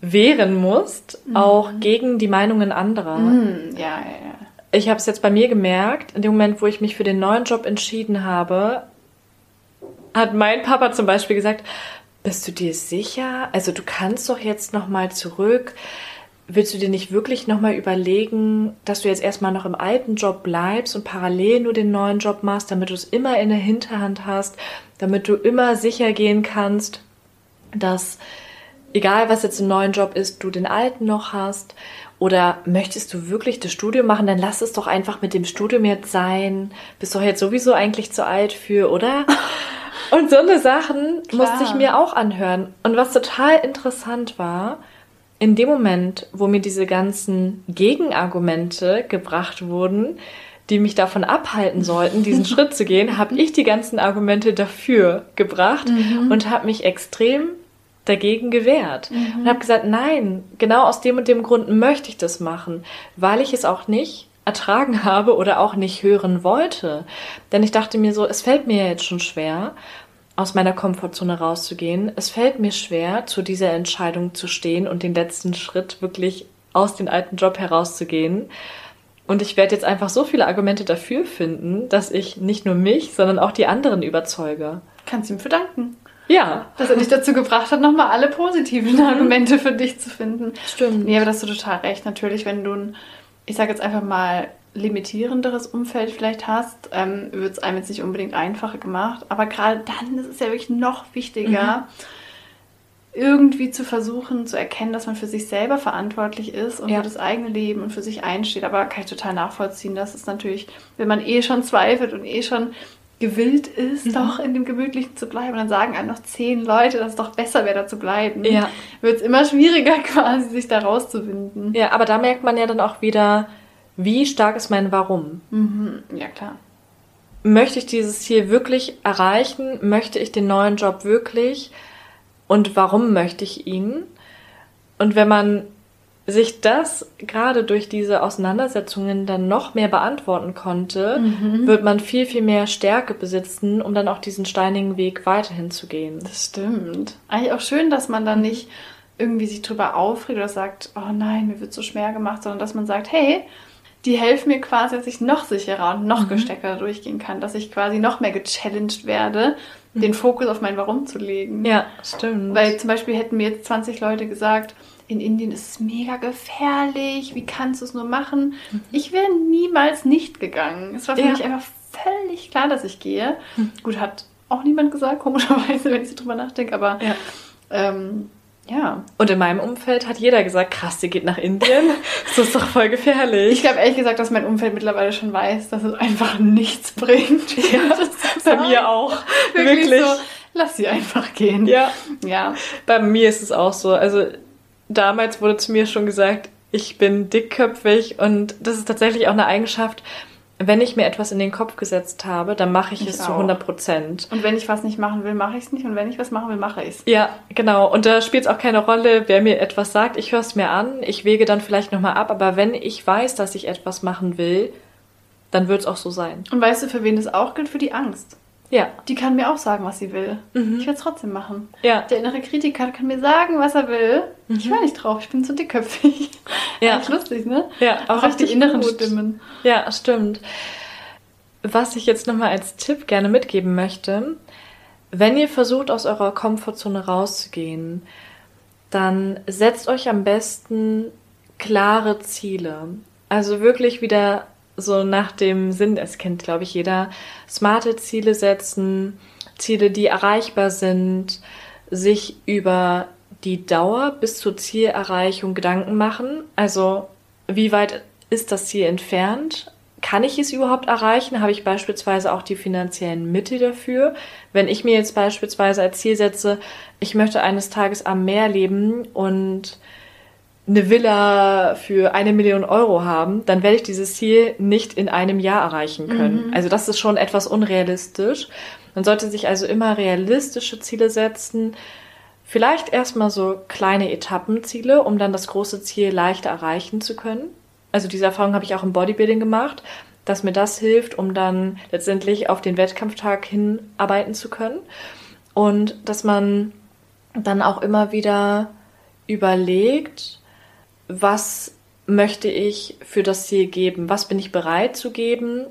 wehren musst, auch gegen die Meinungen anderer.
Hm, ja, ja, ja.
Ich habe es jetzt bei mir gemerkt, in dem Moment, wo ich mich für den neuen Job entschieden habe, hat mein Papa zum Beispiel gesagt, bist du dir sicher? Also du kannst doch jetzt noch mal zurück. Willst du dir nicht wirklich noch mal überlegen, dass du jetzt erstmal noch im alten Job bleibst und parallel nur den neuen Job machst, damit du es immer in der Hinterhand hast, damit du immer sicher gehen kannst, dass egal was jetzt im neuen Job ist, du den alten noch hast? Oder möchtest du wirklich das Studium machen? Dann lass es doch einfach mit dem Studium jetzt sein. Bist doch jetzt sowieso eigentlich zu alt für, oder? [LAUGHS] Und so eine Sachen
Klar.
musste ich mir auch anhören. Und was total interessant war, in dem Moment, wo mir diese ganzen Gegenargumente gebracht wurden, die mich davon abhalten sollten, diesen [LAUGHS] Schritt zu gehen, habe ich die ganzen Argumente dafür gebracht und habe mich extrem dagegen gewehrt und habe gesagt, nein, genau aus dem und dem Grund möchte ich das machen, weil ich es auch nicht ertragen habe oder auch nicht hören wollte. Denn ich dachte mir so, es fällt mir jetzt schon schwer, aus meiner Komfortzone rauszugehen. Es fällt mir schwer, zu dieser Entscheidung zu stehen und den letzten Schritt wirklich aus dem alten Job herauszugehen. Und ich werde jetzt einfach so viele Argumente dafür finden, dass ich nicht nur mich, sondern auch die anderen überzeuge.
Kannst ihm für danken.
Ja,
Dass er dich dazu gebracht hat, nochmal alle positiven Argumente für dich zu finden.
Stimmt.
Nee, aber das hast du total recht. Natürlich, wenn du ein, ich sage jetzt einfach mal, limitierenderes Umfeld vielleicht hast, ähm, wird es einem jetzt nicht unbedingt einfacher gemacht. Aber gerade dann ist es ja wirklich noch wichtiger, irgendwie zu versuchen zu erkennen, dass man für sich selber verantwortlich ist und
Ja.
für das eigene Leben und für sich einsteht. Aber kann ich total nachvollziehen, dass es natürlich, wenn man eh schon zweifelt und eh schon gewillt ist,
Mhm.
doch in dem Gemütlichen zu bleiben, dann sagen einem noch zehn Leute, dass es doch besser wäre, da zu bleiben,
Ja.
wird es immer schwieriger [LAUGHS] quasi, sich da rauszuwinden.
ja, aber da merkt man ja dann auch wieder, wie stark ist mein Warum.
Mhm. Ja, klar.
Möchte ich dieses Ziel wirklich erreichen? Möchte ich den neuen Job wirklich? Und warum möchte ich ihn? Und wenn man sich das gerade durch diese Auseinandersetzungen dann noch mehr beantworten konnte, wird man viel, viel mehr Stärke besitzen, um dann auch diesen steinigen Weg weiterhin zu gehen.
Das stimmt. Eigentlich auch schön, dass man dann nicht irgendwie sich drüber aufregt oder sagt, oh nein, mir wird so schwer gemacht, sondern dass man sagt, hey, die helfen mir quasi, dass ich noch sicherer und noch gesteckter durchgehen kann, dass ich quasi noch mehr gechallenged werde, den Fokus auf mein Warum zu legen.
Ja, stimmt.
Weil zum Beispiel hätten mir jetzt 20 Leute gesagt, in Indien ist es mega gefährlich, wie kannst du es nur machen? Ich wäre niemals nicht gegangen. Es war für
Ja.
mich einfach völlig klar, dass ich gehe. Gut, hat auch niemand gesagt, komischerweise, [LAUGHS] wenn ich so drüber nachdenke, aber
Ja.
ähm, ja.
Und in meinem Umfeld hat jeder gesagt, krass, die geht nach Indien. [LAUGHS] Das ist doch voll gefährlich.
Ich glaube ehrlich gesagt, dass mein Umfeld mittlerweile schon weiß, dass es einfach nichts bringt.
Ja, bei mir auch.
Wirklich,
Wirklich.
so, lass sie einfach gehen.
Ja,
Ja.
bei mir ist es auch so. Also damals wurde zu mir schon gesagt, ich bin dickköpfig und das ist tatsächlich auch eine Eigenschaft. Wenn ich mir etwas in den Kopf gesetzt habe, dann mache ich,
Ich
es zu
auch.
100 Prozent.
Und wenn ich was nicht machen will, mache ich es nicht. Und wenn ich was machen will, mache ich es.
Ja, genau. Und da spielt es auch keine Rolle, wer mir etwas sagt. Ich höre es mir an, ich wege dann vielleicht nochmal ab. Aber wenn ich weiß, dass ich etwas machen will, dann wird es auch so sein.
Und weißt du, für wen das auch gilt? Für die Angst.
Ja.
Die kann mir auch sagen, was sie will.
Mhm.
Ich werde es trotzdem machen.
Ja.
Der innere Kritiker kann mir sagen, was er will. Ich höre nicht drauf, ich bin zu dickköpfig.
Mhm. Ja. [LAUGHS]
Eigentlich lustig, ne?
Ja, auch
Auch die
richtig
inneren
gut.
Stimmen.
Ja, stimmt. Was ich jetzt nochmal als Tipp gerne mitgeben möchte, wenn ihr versucht, aus eurer Komfortzone rauszugehen, dann setzt euch am besten klare Ziele. Also wirklich wieder so nach dem Sinn, es kennt, glaube ich, jeder, smarte Ziele setzen, Ziele, die erreichbar sind, sich über die Dauer bis zur Zielerreichung Gedanken machen. Also, wie weit ist das Ziel entfernt? Kann ich es überhaupt erreichen? Habe ich beispielsweise auch die finanziellen Mittel dafür? Wenn ich mir jetzt beispielsweise als Ziel setze, ich möchte eines Tages am Meer leben und eine Villa für eine Million Euro haben, dann werde ich dieses Ziel nicht in einem Jahr erreichen können. Also das ist schon etwas unrealistisch. Man sollte sich also immer realistische Ziele setzen. Vielleicht erstmal so kleine Etappenziele, um dann das große Ziel leichter erreichen zu können. Also diese Erfahrung habe ich auch im Bodybuilding gemacht, dass mir das hilft, um dann letztendlich auf den Wettkampftag hinarbeiten zu können. Und dass man dann auch immer wieder überlegt, was möchte ich für das Ziel geben, was bin ich bereit zu geben.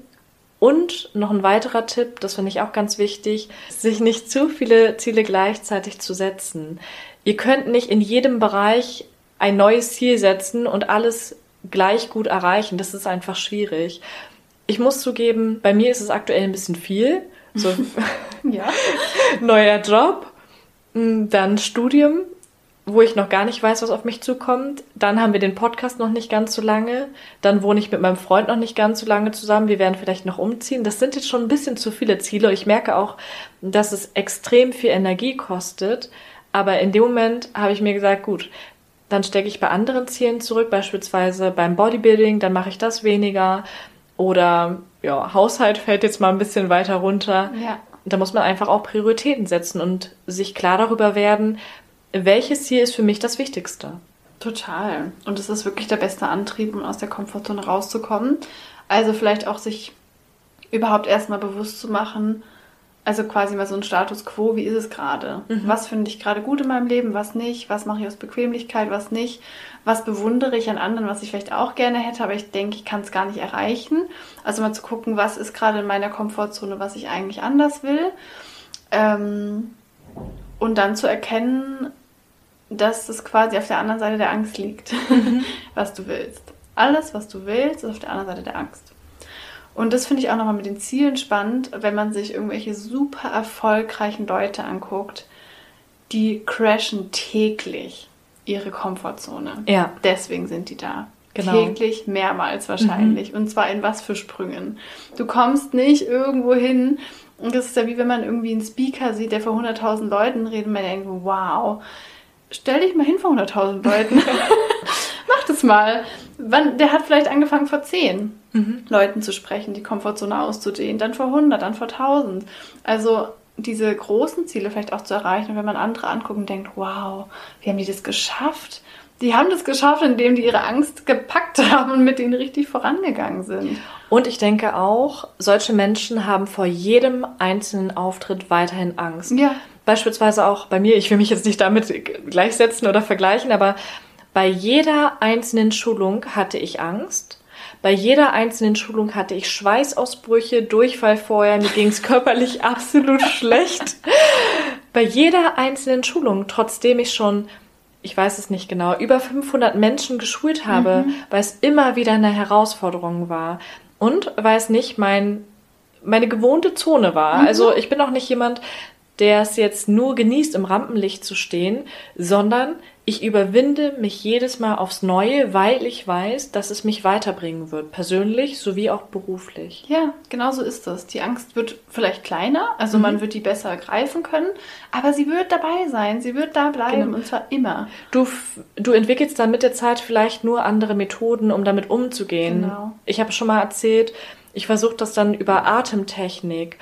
Und noch ein weiterer Tipp, das finde ich auch ganz wichtig, sich nicht zu viele Ziele gleichzeitig zu setzen. Ihr könnt nicht in jedem Bereich ein neues Ziel setzen und alles gleich gut erreichen. Das ist einfach schwierig. Ich muss zugeben, bei mir ist es aktuell ein bisschen viel. So [LAUGHS]
Ja. [LAUGHS]
neuer Job, dann Studium, wo ich noch gar nicht weiß, was auf mich zukommt. Dann haben wir den Podcast noch nicht ganz so lange. Dann wohne ich mit meinem Freund noch nicht ganz so lange zusammen. Wir werden vielleicht noch umziehen. Das sind jetzt schon ein bisschen zu viele Ziele. Ich merke auch, dass es extrem viel Energie kostet. Aber in dem Moment habe ich mir gesagt, gut, dann stecke ich bei anderen Zielen zurück, beispielsweise beim Bodybuilding, dann mache ich das weniger. Oder ja, Haushalt fällt jetzt mal ein bisschen weiter runter.
Ja.
Da muss man einfach auch Prioritäten setzen und sich klar darüber werden, welches Ziel ist für mich das Wichtigste.
Total. Und es ist wirklich der beste Antrieb, um aus der Komfortzone rauszukommen. Also vielleicht auch sich überhaupt erstmal bewusst zu machen, also quasi mal so ein Status quo, wie ist es gerade? Was finde ich gerade gut in meinem Leben, was nicht? Was mache ich aus Bequemlichkeit, was nicht? Was bewundere ich an anderen, was ich vielleicht auch gerne hätte, aber ich denke, ich kann es gar nicht erreichen. Also mal zu gucken, was ist gerade in meiner Komfortzone, was ich eigentlich anders will. Ähm, und dann zu erkennen, dass es quasi auf der anderen Seite der Angst liegt, [LAUGHS] was du willst. Alles, was du willst, ist auf der anderen Seite der Angst. Und das finde ich auch nochmal mit den Zielen spannend, wenn man sich irgendwelche super erfolgreichen Leute anguckt, die crashen täglich ihre Komfortzone.
Ja.
Deswegen sind die da.
Genau.
Täglich mehrmals wahrscheinlich. Und zwar in was für Sprüngen. Du kommst nicht irgendwo hin. Und das ist ja wie wenn man irgendwie einen Speaker sieht, der vor 100.000 Leuten redet und man denkt, wow, stell dich mal hin vor 100.000 Leuten. [LAUGHS] Mach das mal. Wann, der hat vielleicht angefangen vor 10 Leuten zu sprechen, die Komfortzone auszudehnen, dann vor 100, dann vor 1000. Also diese großen Ziele vielleicht auch zu erreichen. Und wenn man andere anguckt und denkt, wow, wie haben die das geschafft? Die haben das geschafft, indem die ihre Angst gepackt haben und mit denen richtig vorangegangen sind.
Und ich denke auch, solche Menschen haben vor jedem einzelnen Auftritt weiterhin Angst.
Ja.
Beispielsweise auch bei mir, ich will mich jetzt nicht damit gleichsetzen oder vergleichen, aber bei jeder einzelnen Schulung hatte ich Angst. Bei jeder einzelnen Schulung hatte ich Schweißausbrüche, Durchfall vorher, mir ging es [LAUGHS] körperlich absolut schlecht. Bei jeder einzelnen Schulung, trotzdem ich schon, ich weiß es nicht genau, über 500 Menschen geschult habe, weil es immer wieder eine Herausforderung war. Und weil es nicht mein, meine gewohnte Zone war. Also ich bin auch nicht jemand, der es jetzt nur genießt, im Rampenlicht zu stehen, sondern ich überwinde mich jedes Mal aufs Neue, weil ich weiß, dass es mich weiterbringen wird, persönlich sowie auch beruflich.
Ja, genau so ist das. Die Angst wird vielleicht kleiner, also man wird die besser greifen können, aber sie wird dabei sein, sie wird da bleiben
Genau.
und zwar immer.
Du, du entwickelst dann mit der Zeit vielleicht nur andere Methoden, um damit umzugehen.
Genau.
Ich habe schon mal erzählt, ich versuche das dann über Atemtechnik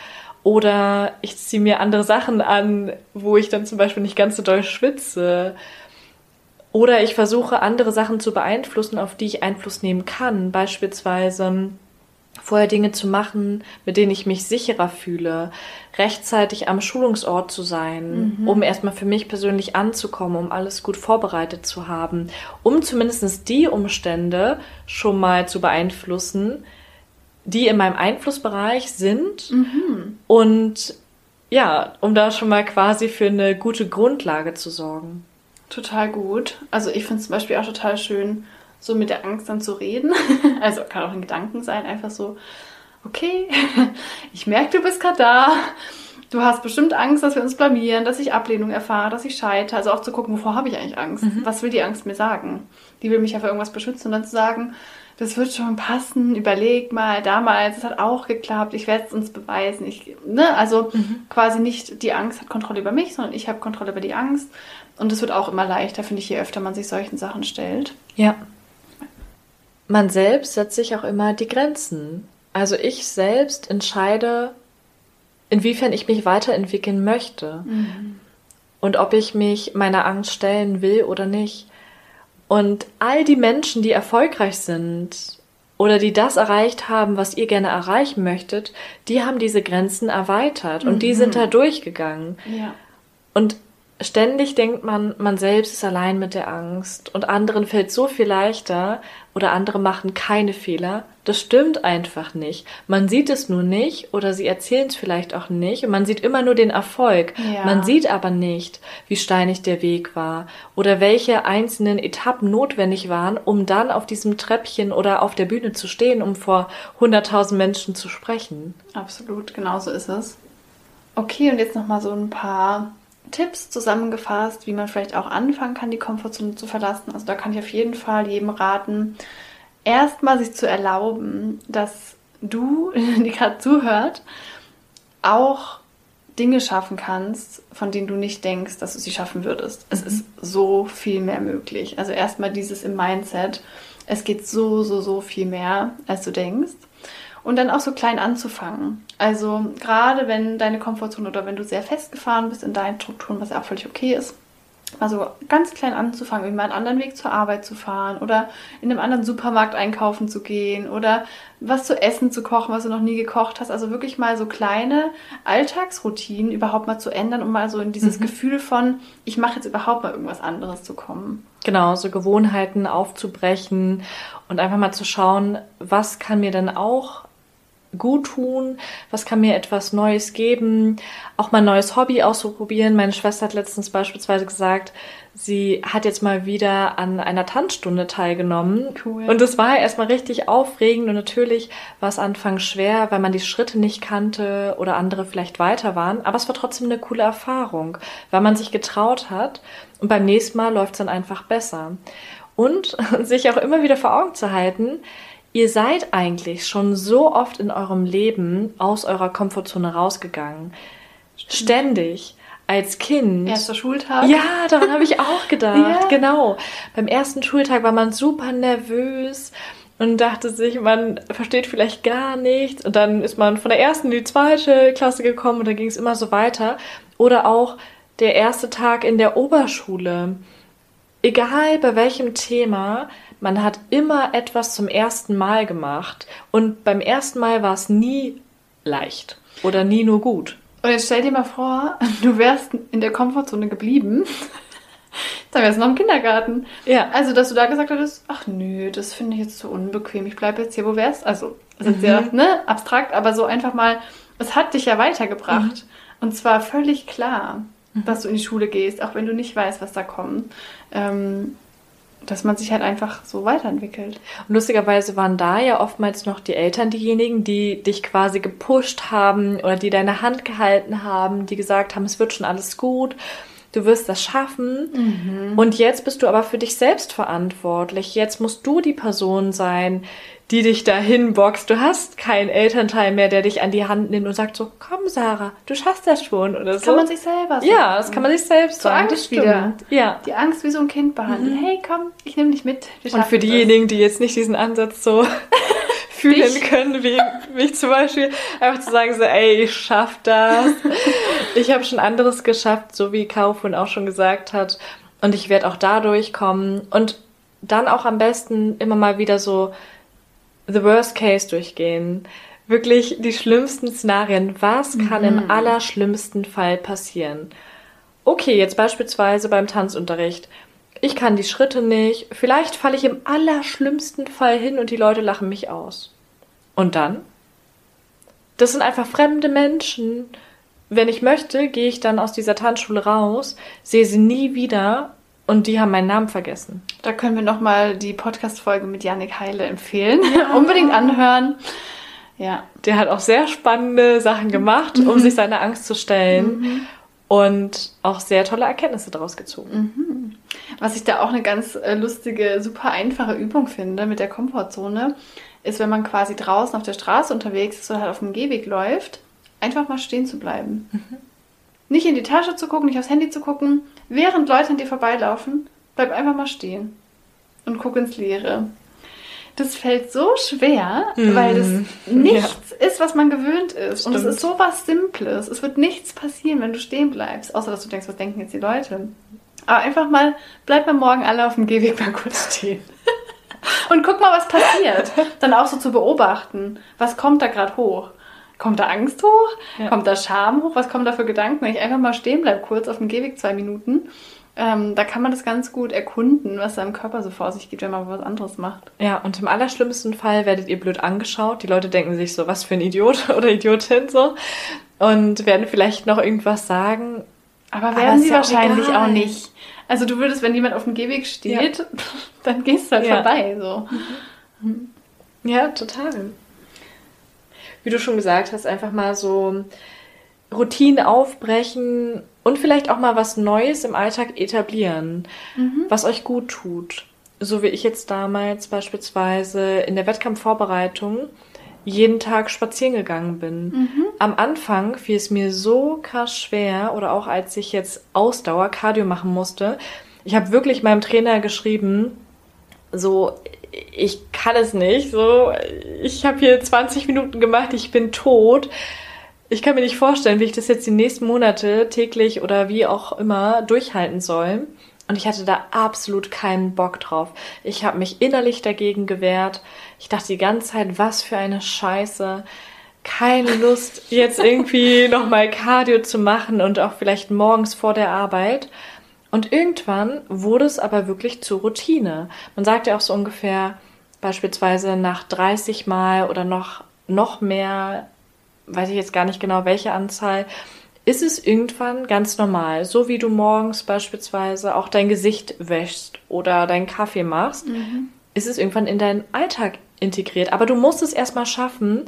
oder ich ziehe mir andere Sachen an, wo ich dann zum Beispiel nicht ganz so doll schwitze. Oder ich versuche andere Sachen zu beeinflussen, auf die ich Einfluss nehmen kann. Beispielsweise vorher Dinge zu machen, mit denen ich mich sicherer fühle, rechtzeitig am Schulungsort zu sein, mhm. um erstmal für mich persönlich anzukommen, um alles gut vorbereitet zu haben, um zumindest die Umstände schon mal zu beeinflussen, die in meinem Einflussbereich sind mhm. und ja, um da schon mal quasi für eine gute Grundlage zu sorgen.
Total gut. Also ich finde es zum Beispiel auch total schön, so mit der Angst dann zu reden. [LAUGHS] Also kann auch ein Gedanken sein, einfach so, okay, [LAUGHS] ich merke, du bist gerade da. Du hast bestimmt Angst, dass wir uns blamieren, dass ich Ablehnung erfahre, dass ich scheitere. Also auch zu gucken, wovor habe ich eigentlich Angst? Mhm. Was will die Angst mir sagen? Die will mich ja für irgendwas beschützen und dann zu sagen, das wird schon passen, überleg mal, damals, es hat auch geklappt, ich werde es uns beweisen. Ich, ne? Also mhm. quasi nicht die Angst hat Kontrolle über mich, sondern ich habe Kontrolle über die Angst. Und es wird auch immer leichter, finde ich, je öfter man sich solchen Sachen stellt.
Ja. Man selbst setzt sich auch immer die Grenzen. Also ich selbst entscheide, inwiefern ich mich weiterentwickeln möchte. Mhm. Und ob ich mich meiner Angst stellen will oder nicht. Und all die Menschen, die erfolgreich sind oder die das erreicht haben, was ihr gerne erreichen möchtet, die haben diese Grenzen erweitert und mhm. die sind da durchgegangen. Ja. Und ständig denkt man, man selbst ist allein mit der Angst und anderen fällt so viel leichter oder andere machen keine Fehler. Das stimmt einfach nicht. Man sieht es nur nicht oder sie erzählen es vielleicht auch nicht und man sieht immer nur den Erfolg. Ja. Man sieht aber nicht, wie steinig der Weg war oder welche einzelnen Etappen notwendig waren, um dann auf diesem Treppchen oder auf der Bühne zu stehen, um vor 100.000 Menschen zu sprechen.
Absolut, genau so ist es. Okay, und jetzt nochmal so ein paar Tipps zusammengefasst, wie man vielleicht auch anfangen kann, die Komfortzone zu verlassen. Also da kann ich auf jeden Fall jedem raten, erstmal sich zu erlauben, dass du, [LAUGHS] die gerade zuhört, auch Dinge schaffen kannst, von denen du nicht denkst, dass du sie schaffen würdest. Es mhm. ist so viel mehr möglich. Also erstmal dieses im Mindset. Es geht so, so, so viel mehr, als du denkst und dann auch so klein anzufangen. Also gerade wenn deine Komfortzone oder wenn du sehr festgefahren bist in deinen Strukturen, was ja auch völlig okay ist, also ganz klein anzufangen, irgendwie mal einen anderen Weg zur Arbeit zu fahren oder in einem anderen Supermarkt einkaufen zu gehen oder was zu essen zu kochen, was du noch nie gekocht hast. Also wirklich mal so kleine Alltagsroutinen überhaupt mal zu ändern, um mal so in dieses mhm. Gefühl von, ich mache jetzt überhaupt mal irgendwas anderes zu kommen.
Genau, so Gewohnheiten aufzubrechen und einfach mal zu schauen, was kann mir denn auch gut tun, was kann mir etwas Neues geben, auch mal ein neues Hobby auszuprobieren. Meine Schwester hat letztens beispielsweise gesagt, sie hat jetzt mal wieder an einer Tanzstunde teilgenommen. Cool. Und es war erstmal richtig aufregend und natürlich war es anfangs schwer, weil man die Schritte nicht kannte oder andere vielleicht weiter waren. Aber es war trotzdem eine coole Erfahrung, weil man sich getraut hat und beim nächsten Mal läuft es dann einfach besser. Und [LAUGHS] sich auch immer wieder vor Augen zu halten, Ihr seid eigentlich schon so oft in eurem Leben aus eurer Komfortzone rausgegangen. Stimmt. Ständig. Als Kind.
Erster Schultag.
Ja, daran habe ich auch [LAUGHS] gedacht. ja. Genau. Beim ersten Schultag war man super nervös und dachte sich, man versteht vielleicht gar nichts. Und dann ist man von der ersten in die zweite Klasse gekommen und dann ging es immer so weiter. Oder auch der erste Tag in der Oberschule. Egal bei welchem Thema, man hat immer etwas zum ersten Mal gemacht und beim ersten Mal war es nie leicht oder nie nur gut.
Und jetzt stell dir mal vor, [LAUGHS] du wärst in der Komfortzone geblieben. [LAUGHS] Dann wärst du noch im Kindergarten. Ja. Also, dass du da gesagt hättest, ach nö, das finde ich jetzt zu unbequem. Ich bleibe jetzt hier, wo wärst. Also, das ist mhm. ja ne, abstrakt, aber so einfach mal, es hat dich ja weitergebracht. Mhm. Und zwar völlig klar, mhm. dass du in die Schule gehst, auch wenn du nicht weißt, was da kommt. Ähm, dass man sich halt einfach so weiterentwickelt.
Und lustigerweise waren da ja oftmals noch die Eltern diejenigen, die dich quasi gepusht haben oder die deine Hand gehalten haben, die gesagt haben, es wird schon alles gut, du wirst das schaffen. Mhm. Und jetzt bist du aber für dich selbst verantwortlich. Jetzt musst du die Person sein, die dich dahin boxt. Du hast keinen Elternteil mehr, der dich an die Hand nimmt und sagt so, komm Sarah, du schaffst das schon oder das so.
Kann man sich selber
sagen. Ja, das kann man sich selbst
Zur sagen. Angst wieder. Ja. Die Angst wie so ein Kind behandeln. Mhm. Hey, komm, ich nehme dich mit.
und für diejenigen, die jetzt nicht diesen Ansatz so [LAUGHS] fühlen ich? können, wie mich zum Beispiel, einfach zu sagen so, ey, ich schaff das. ich habe schon anderes geschafft, so wie Kaufmann auch schon gesagt hat. Und ich werde auch da durchkommen. Und dann auch am besten immer mal wieder so the worst case durchgehen. Wirklich die schlimmsten Szenarien. Was kann
Mhm.
im allerschlimmsten Fall passieren? Okay, jetzt beispielsweise beim Tanzunterricht. Ich kann die Schritte nicht. Vielleicht falle ich im allerschlimmsten Fall hin und die Leute lachen mich aus. Und dann? Das sind einfach fremde Menschen. Wenn ich möchte, gehe ich dann aus dieser Tanzschule raus, sehe sie nie wieder und die haben meinen Namen vergessen.
Da können wir nochmal die Podcast-Folge mit Yannick Heile empfehlen. [LAUGHS] Unbedingt anhören. Ja.
Der hat auch sehr spannende Sachen gemacht, um sich seiner Angst zu stellen und auch sehr tolle Erkenntnisse daraus gezogen.
Was ich da auch eine ganz äh, lustige, super einfache Übung finde mit der Komfortzone, ist, wenn man quasi draußen auf der Straße unterwegs ist oder halt auf dem Gehweg läuft, einfach mal stehen zu bleiben. Nicht in die Tasche zu gucken, nicht aufs Handy zu gucken. Während Leute an dir vorbeilaufen, bleib einfach mal stehen und guck ins Leere. Das fällt so schwer, weil das nichts ist, was man gewöhnt ist. Und es
Stimmt.
ist so was Simples. Es wird nichts passieren, wenn du stehen bleibst. Außer, dass du denkst, was denken jetzt die Leute? Aber einfach mal, bleib mal morgen alle auf dem Gehweg mal kurz stehen. [LAUGHS] Und guck mal, was passiert. Dann auch so zu beobachten. Was kommt da gerade hoch? Kommt da Angst hoch?
Ja.
Kommt da Scham hoch? Was kommen da für Gedanken? Wenn ich einfach mal stehen bleibe, kurz auf dem Gehweg zwei Minuten, ähm, da kann man das ganz gut erkunden, was da im Körper so vor sich geht, wenn man was anderes macht.
Ja, und im allerschlimmsten Fall werdet ihr blöd angeschaut. Die Leute denken sich so, was für ein Idiot [LAUGHS] oder Idiotin so. Und werden vielleicht noch irgendwas sagen.
Aber werden sie
ja auch
wahrscheinlich
egal.
auch nicht. Also du würdest, wenn jemand auf dem Gehweg steht, [LAUGHS] dann gehst du halt
Ja.
vorbei. So.
Ja, total. Wie du schon gesagt hast, einfach mal so Routinen aufbrechen und vielleicht auch mal was Neues im Alltag etablieren, was euch gut tut. So wie ich jetzt damals beispielsweise in der Wettkampfvorbereitung jeden Tag spazieren gegangen bin. Am Anfang fiel es mir so krass schwer oder auch als ich jetzt Ausdauer, Cardio machen musste. Ich habe wirklich meinem Trainer geschrieben, so, ich kann es nicht, so, ich habe hier 20 Minuten gemacht, ich bin tot. Ich kann mir nicht vorstellen, wie ich das jetzt die nächsten Monate täglich oder wie auch immer durchhalten soll. Und ich hatte da absolut keinen Bock drauf. Ich habe mich innerlich dagegen gewehrt. Ich dachte die ganze Zeit, was für eine Scheiße. Keine Lust, jetzt irgendwie [LAUGHS] nochmal Cardio zu machen und auch vielleicht morgens vor der Arbeit. Und irgendwann wurde es aber wirklich zur Routine. Man sagt ja auch so ungefähr, beispielsweise nach 30 Mal oder noch, noch mehr, weiß ich jetzt gar nicht genau welche Anzahl, ist es irgendwann ganz normal. So wie du morgens beispielsweise auch dein Gesicht wäschst oder deinen Kaffee machst, ist es irgendwann in deinen Alltag integriert. Aber du musst es erstmal schaffen,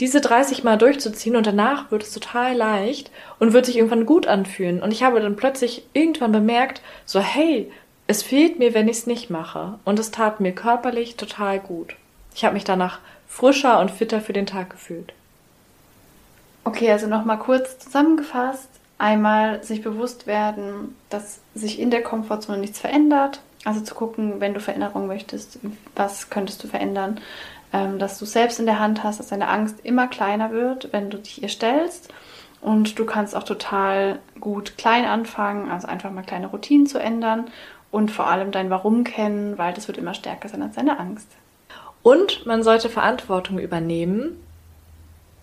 diese 30 Mal durchzuziehen und danach wird es total leicht und wird sich irgendwann gut anfühlen. Und ich habe dann plötzlich irgendwann bemerkt, so hey, es fehlt mir, wenn ich es nicht mache. Und es tat mir körperlich total gut. Ich habe mich danach frischer und fitter für den Tag gefühlt.
Okay, also nochmal kurz zusammengefasst. Einmal sich bewusst werden, dass sich in der Komfortzone nichts verändert. Also zu gucken, wenn du Veränderung möchtest, was könntest du verändern. Ähm, dass du selbst in der Hand hast, dass deine Angst immer kleiner wird, wenn du dich ihr stellst. Und du kannst auch total gut klein anfangen, also einfach mal kleine Routinen zu ändern und vor allem dein Warum kennen, weil das wird immer stärker sein als deine Angst.
Und man sollte Verantwortung übernehmen,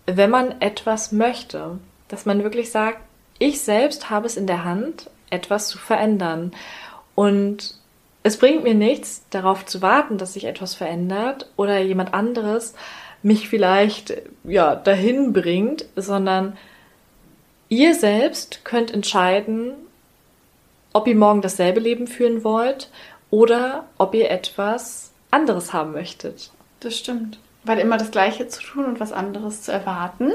wenn man etwas möchte. Dass man wirklich sagt, ich selbst habe es in der Hand, etwas zu verändern. Und es bringt mir nichts, darauf zu warten, dass sich etwas verändert oder jemand anderes mich vielleicht ja dahin bringt, sondern ihr selbst könnt entscheiden, ob ihr morgen dasselbe Leben führen wollt oder ob ihr etwas anderes haben möchtet.
Das stimmt. Weil immer das Gleiche zu tun und was anderes zu erwarten,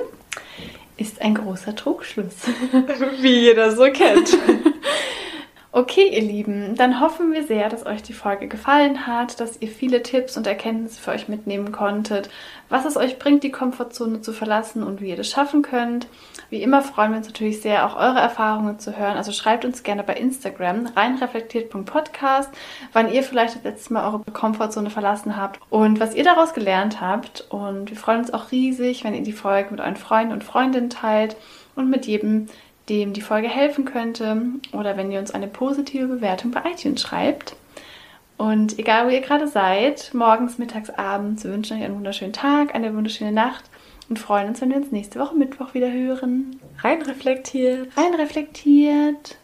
ist ein großer Trugschluss. [LAUGHS]
Wie jeder so kennt. [LAUGHS]
Okay, ihr Lieben, dann hoffen wir sehr, dass euch die Folge gefallen hat, dass ihr viele Tipps und Erkenntnisse für euch mitnehmen konntet, was es euch bringt, die Komfortzone zu verlassen und wie ihr das schaffen könnt. Wie immer freuen wir uns natürlich sehr, auch eure Erfahrungen zu hören. Also schreibt uns gerne bei Instagram reinreflektiert.podcast, wann ihr vielleicht das letzte Mal eure Komfortzone verlassen habt und was ihr daraus gelernt habt. Und wir freuen uns auch riesig, wenn ihr die Folge mit euren Freunden und Freundinnen teilt und mit jedem, dem die Folge helfen könnte oder wenn ihr uns eine positive Bewertung bei iTunes schreibt. Und egal, wo ihr gerade seid, morgens, mittags, abends, wir wünschen euch einen wunderschönen Tag, eine wunderschöne Nacht und freuen uns, wenn wir uns nächste Woche Mittwoch wieder hören.
Rein reflektiert.
Rein reflektiert.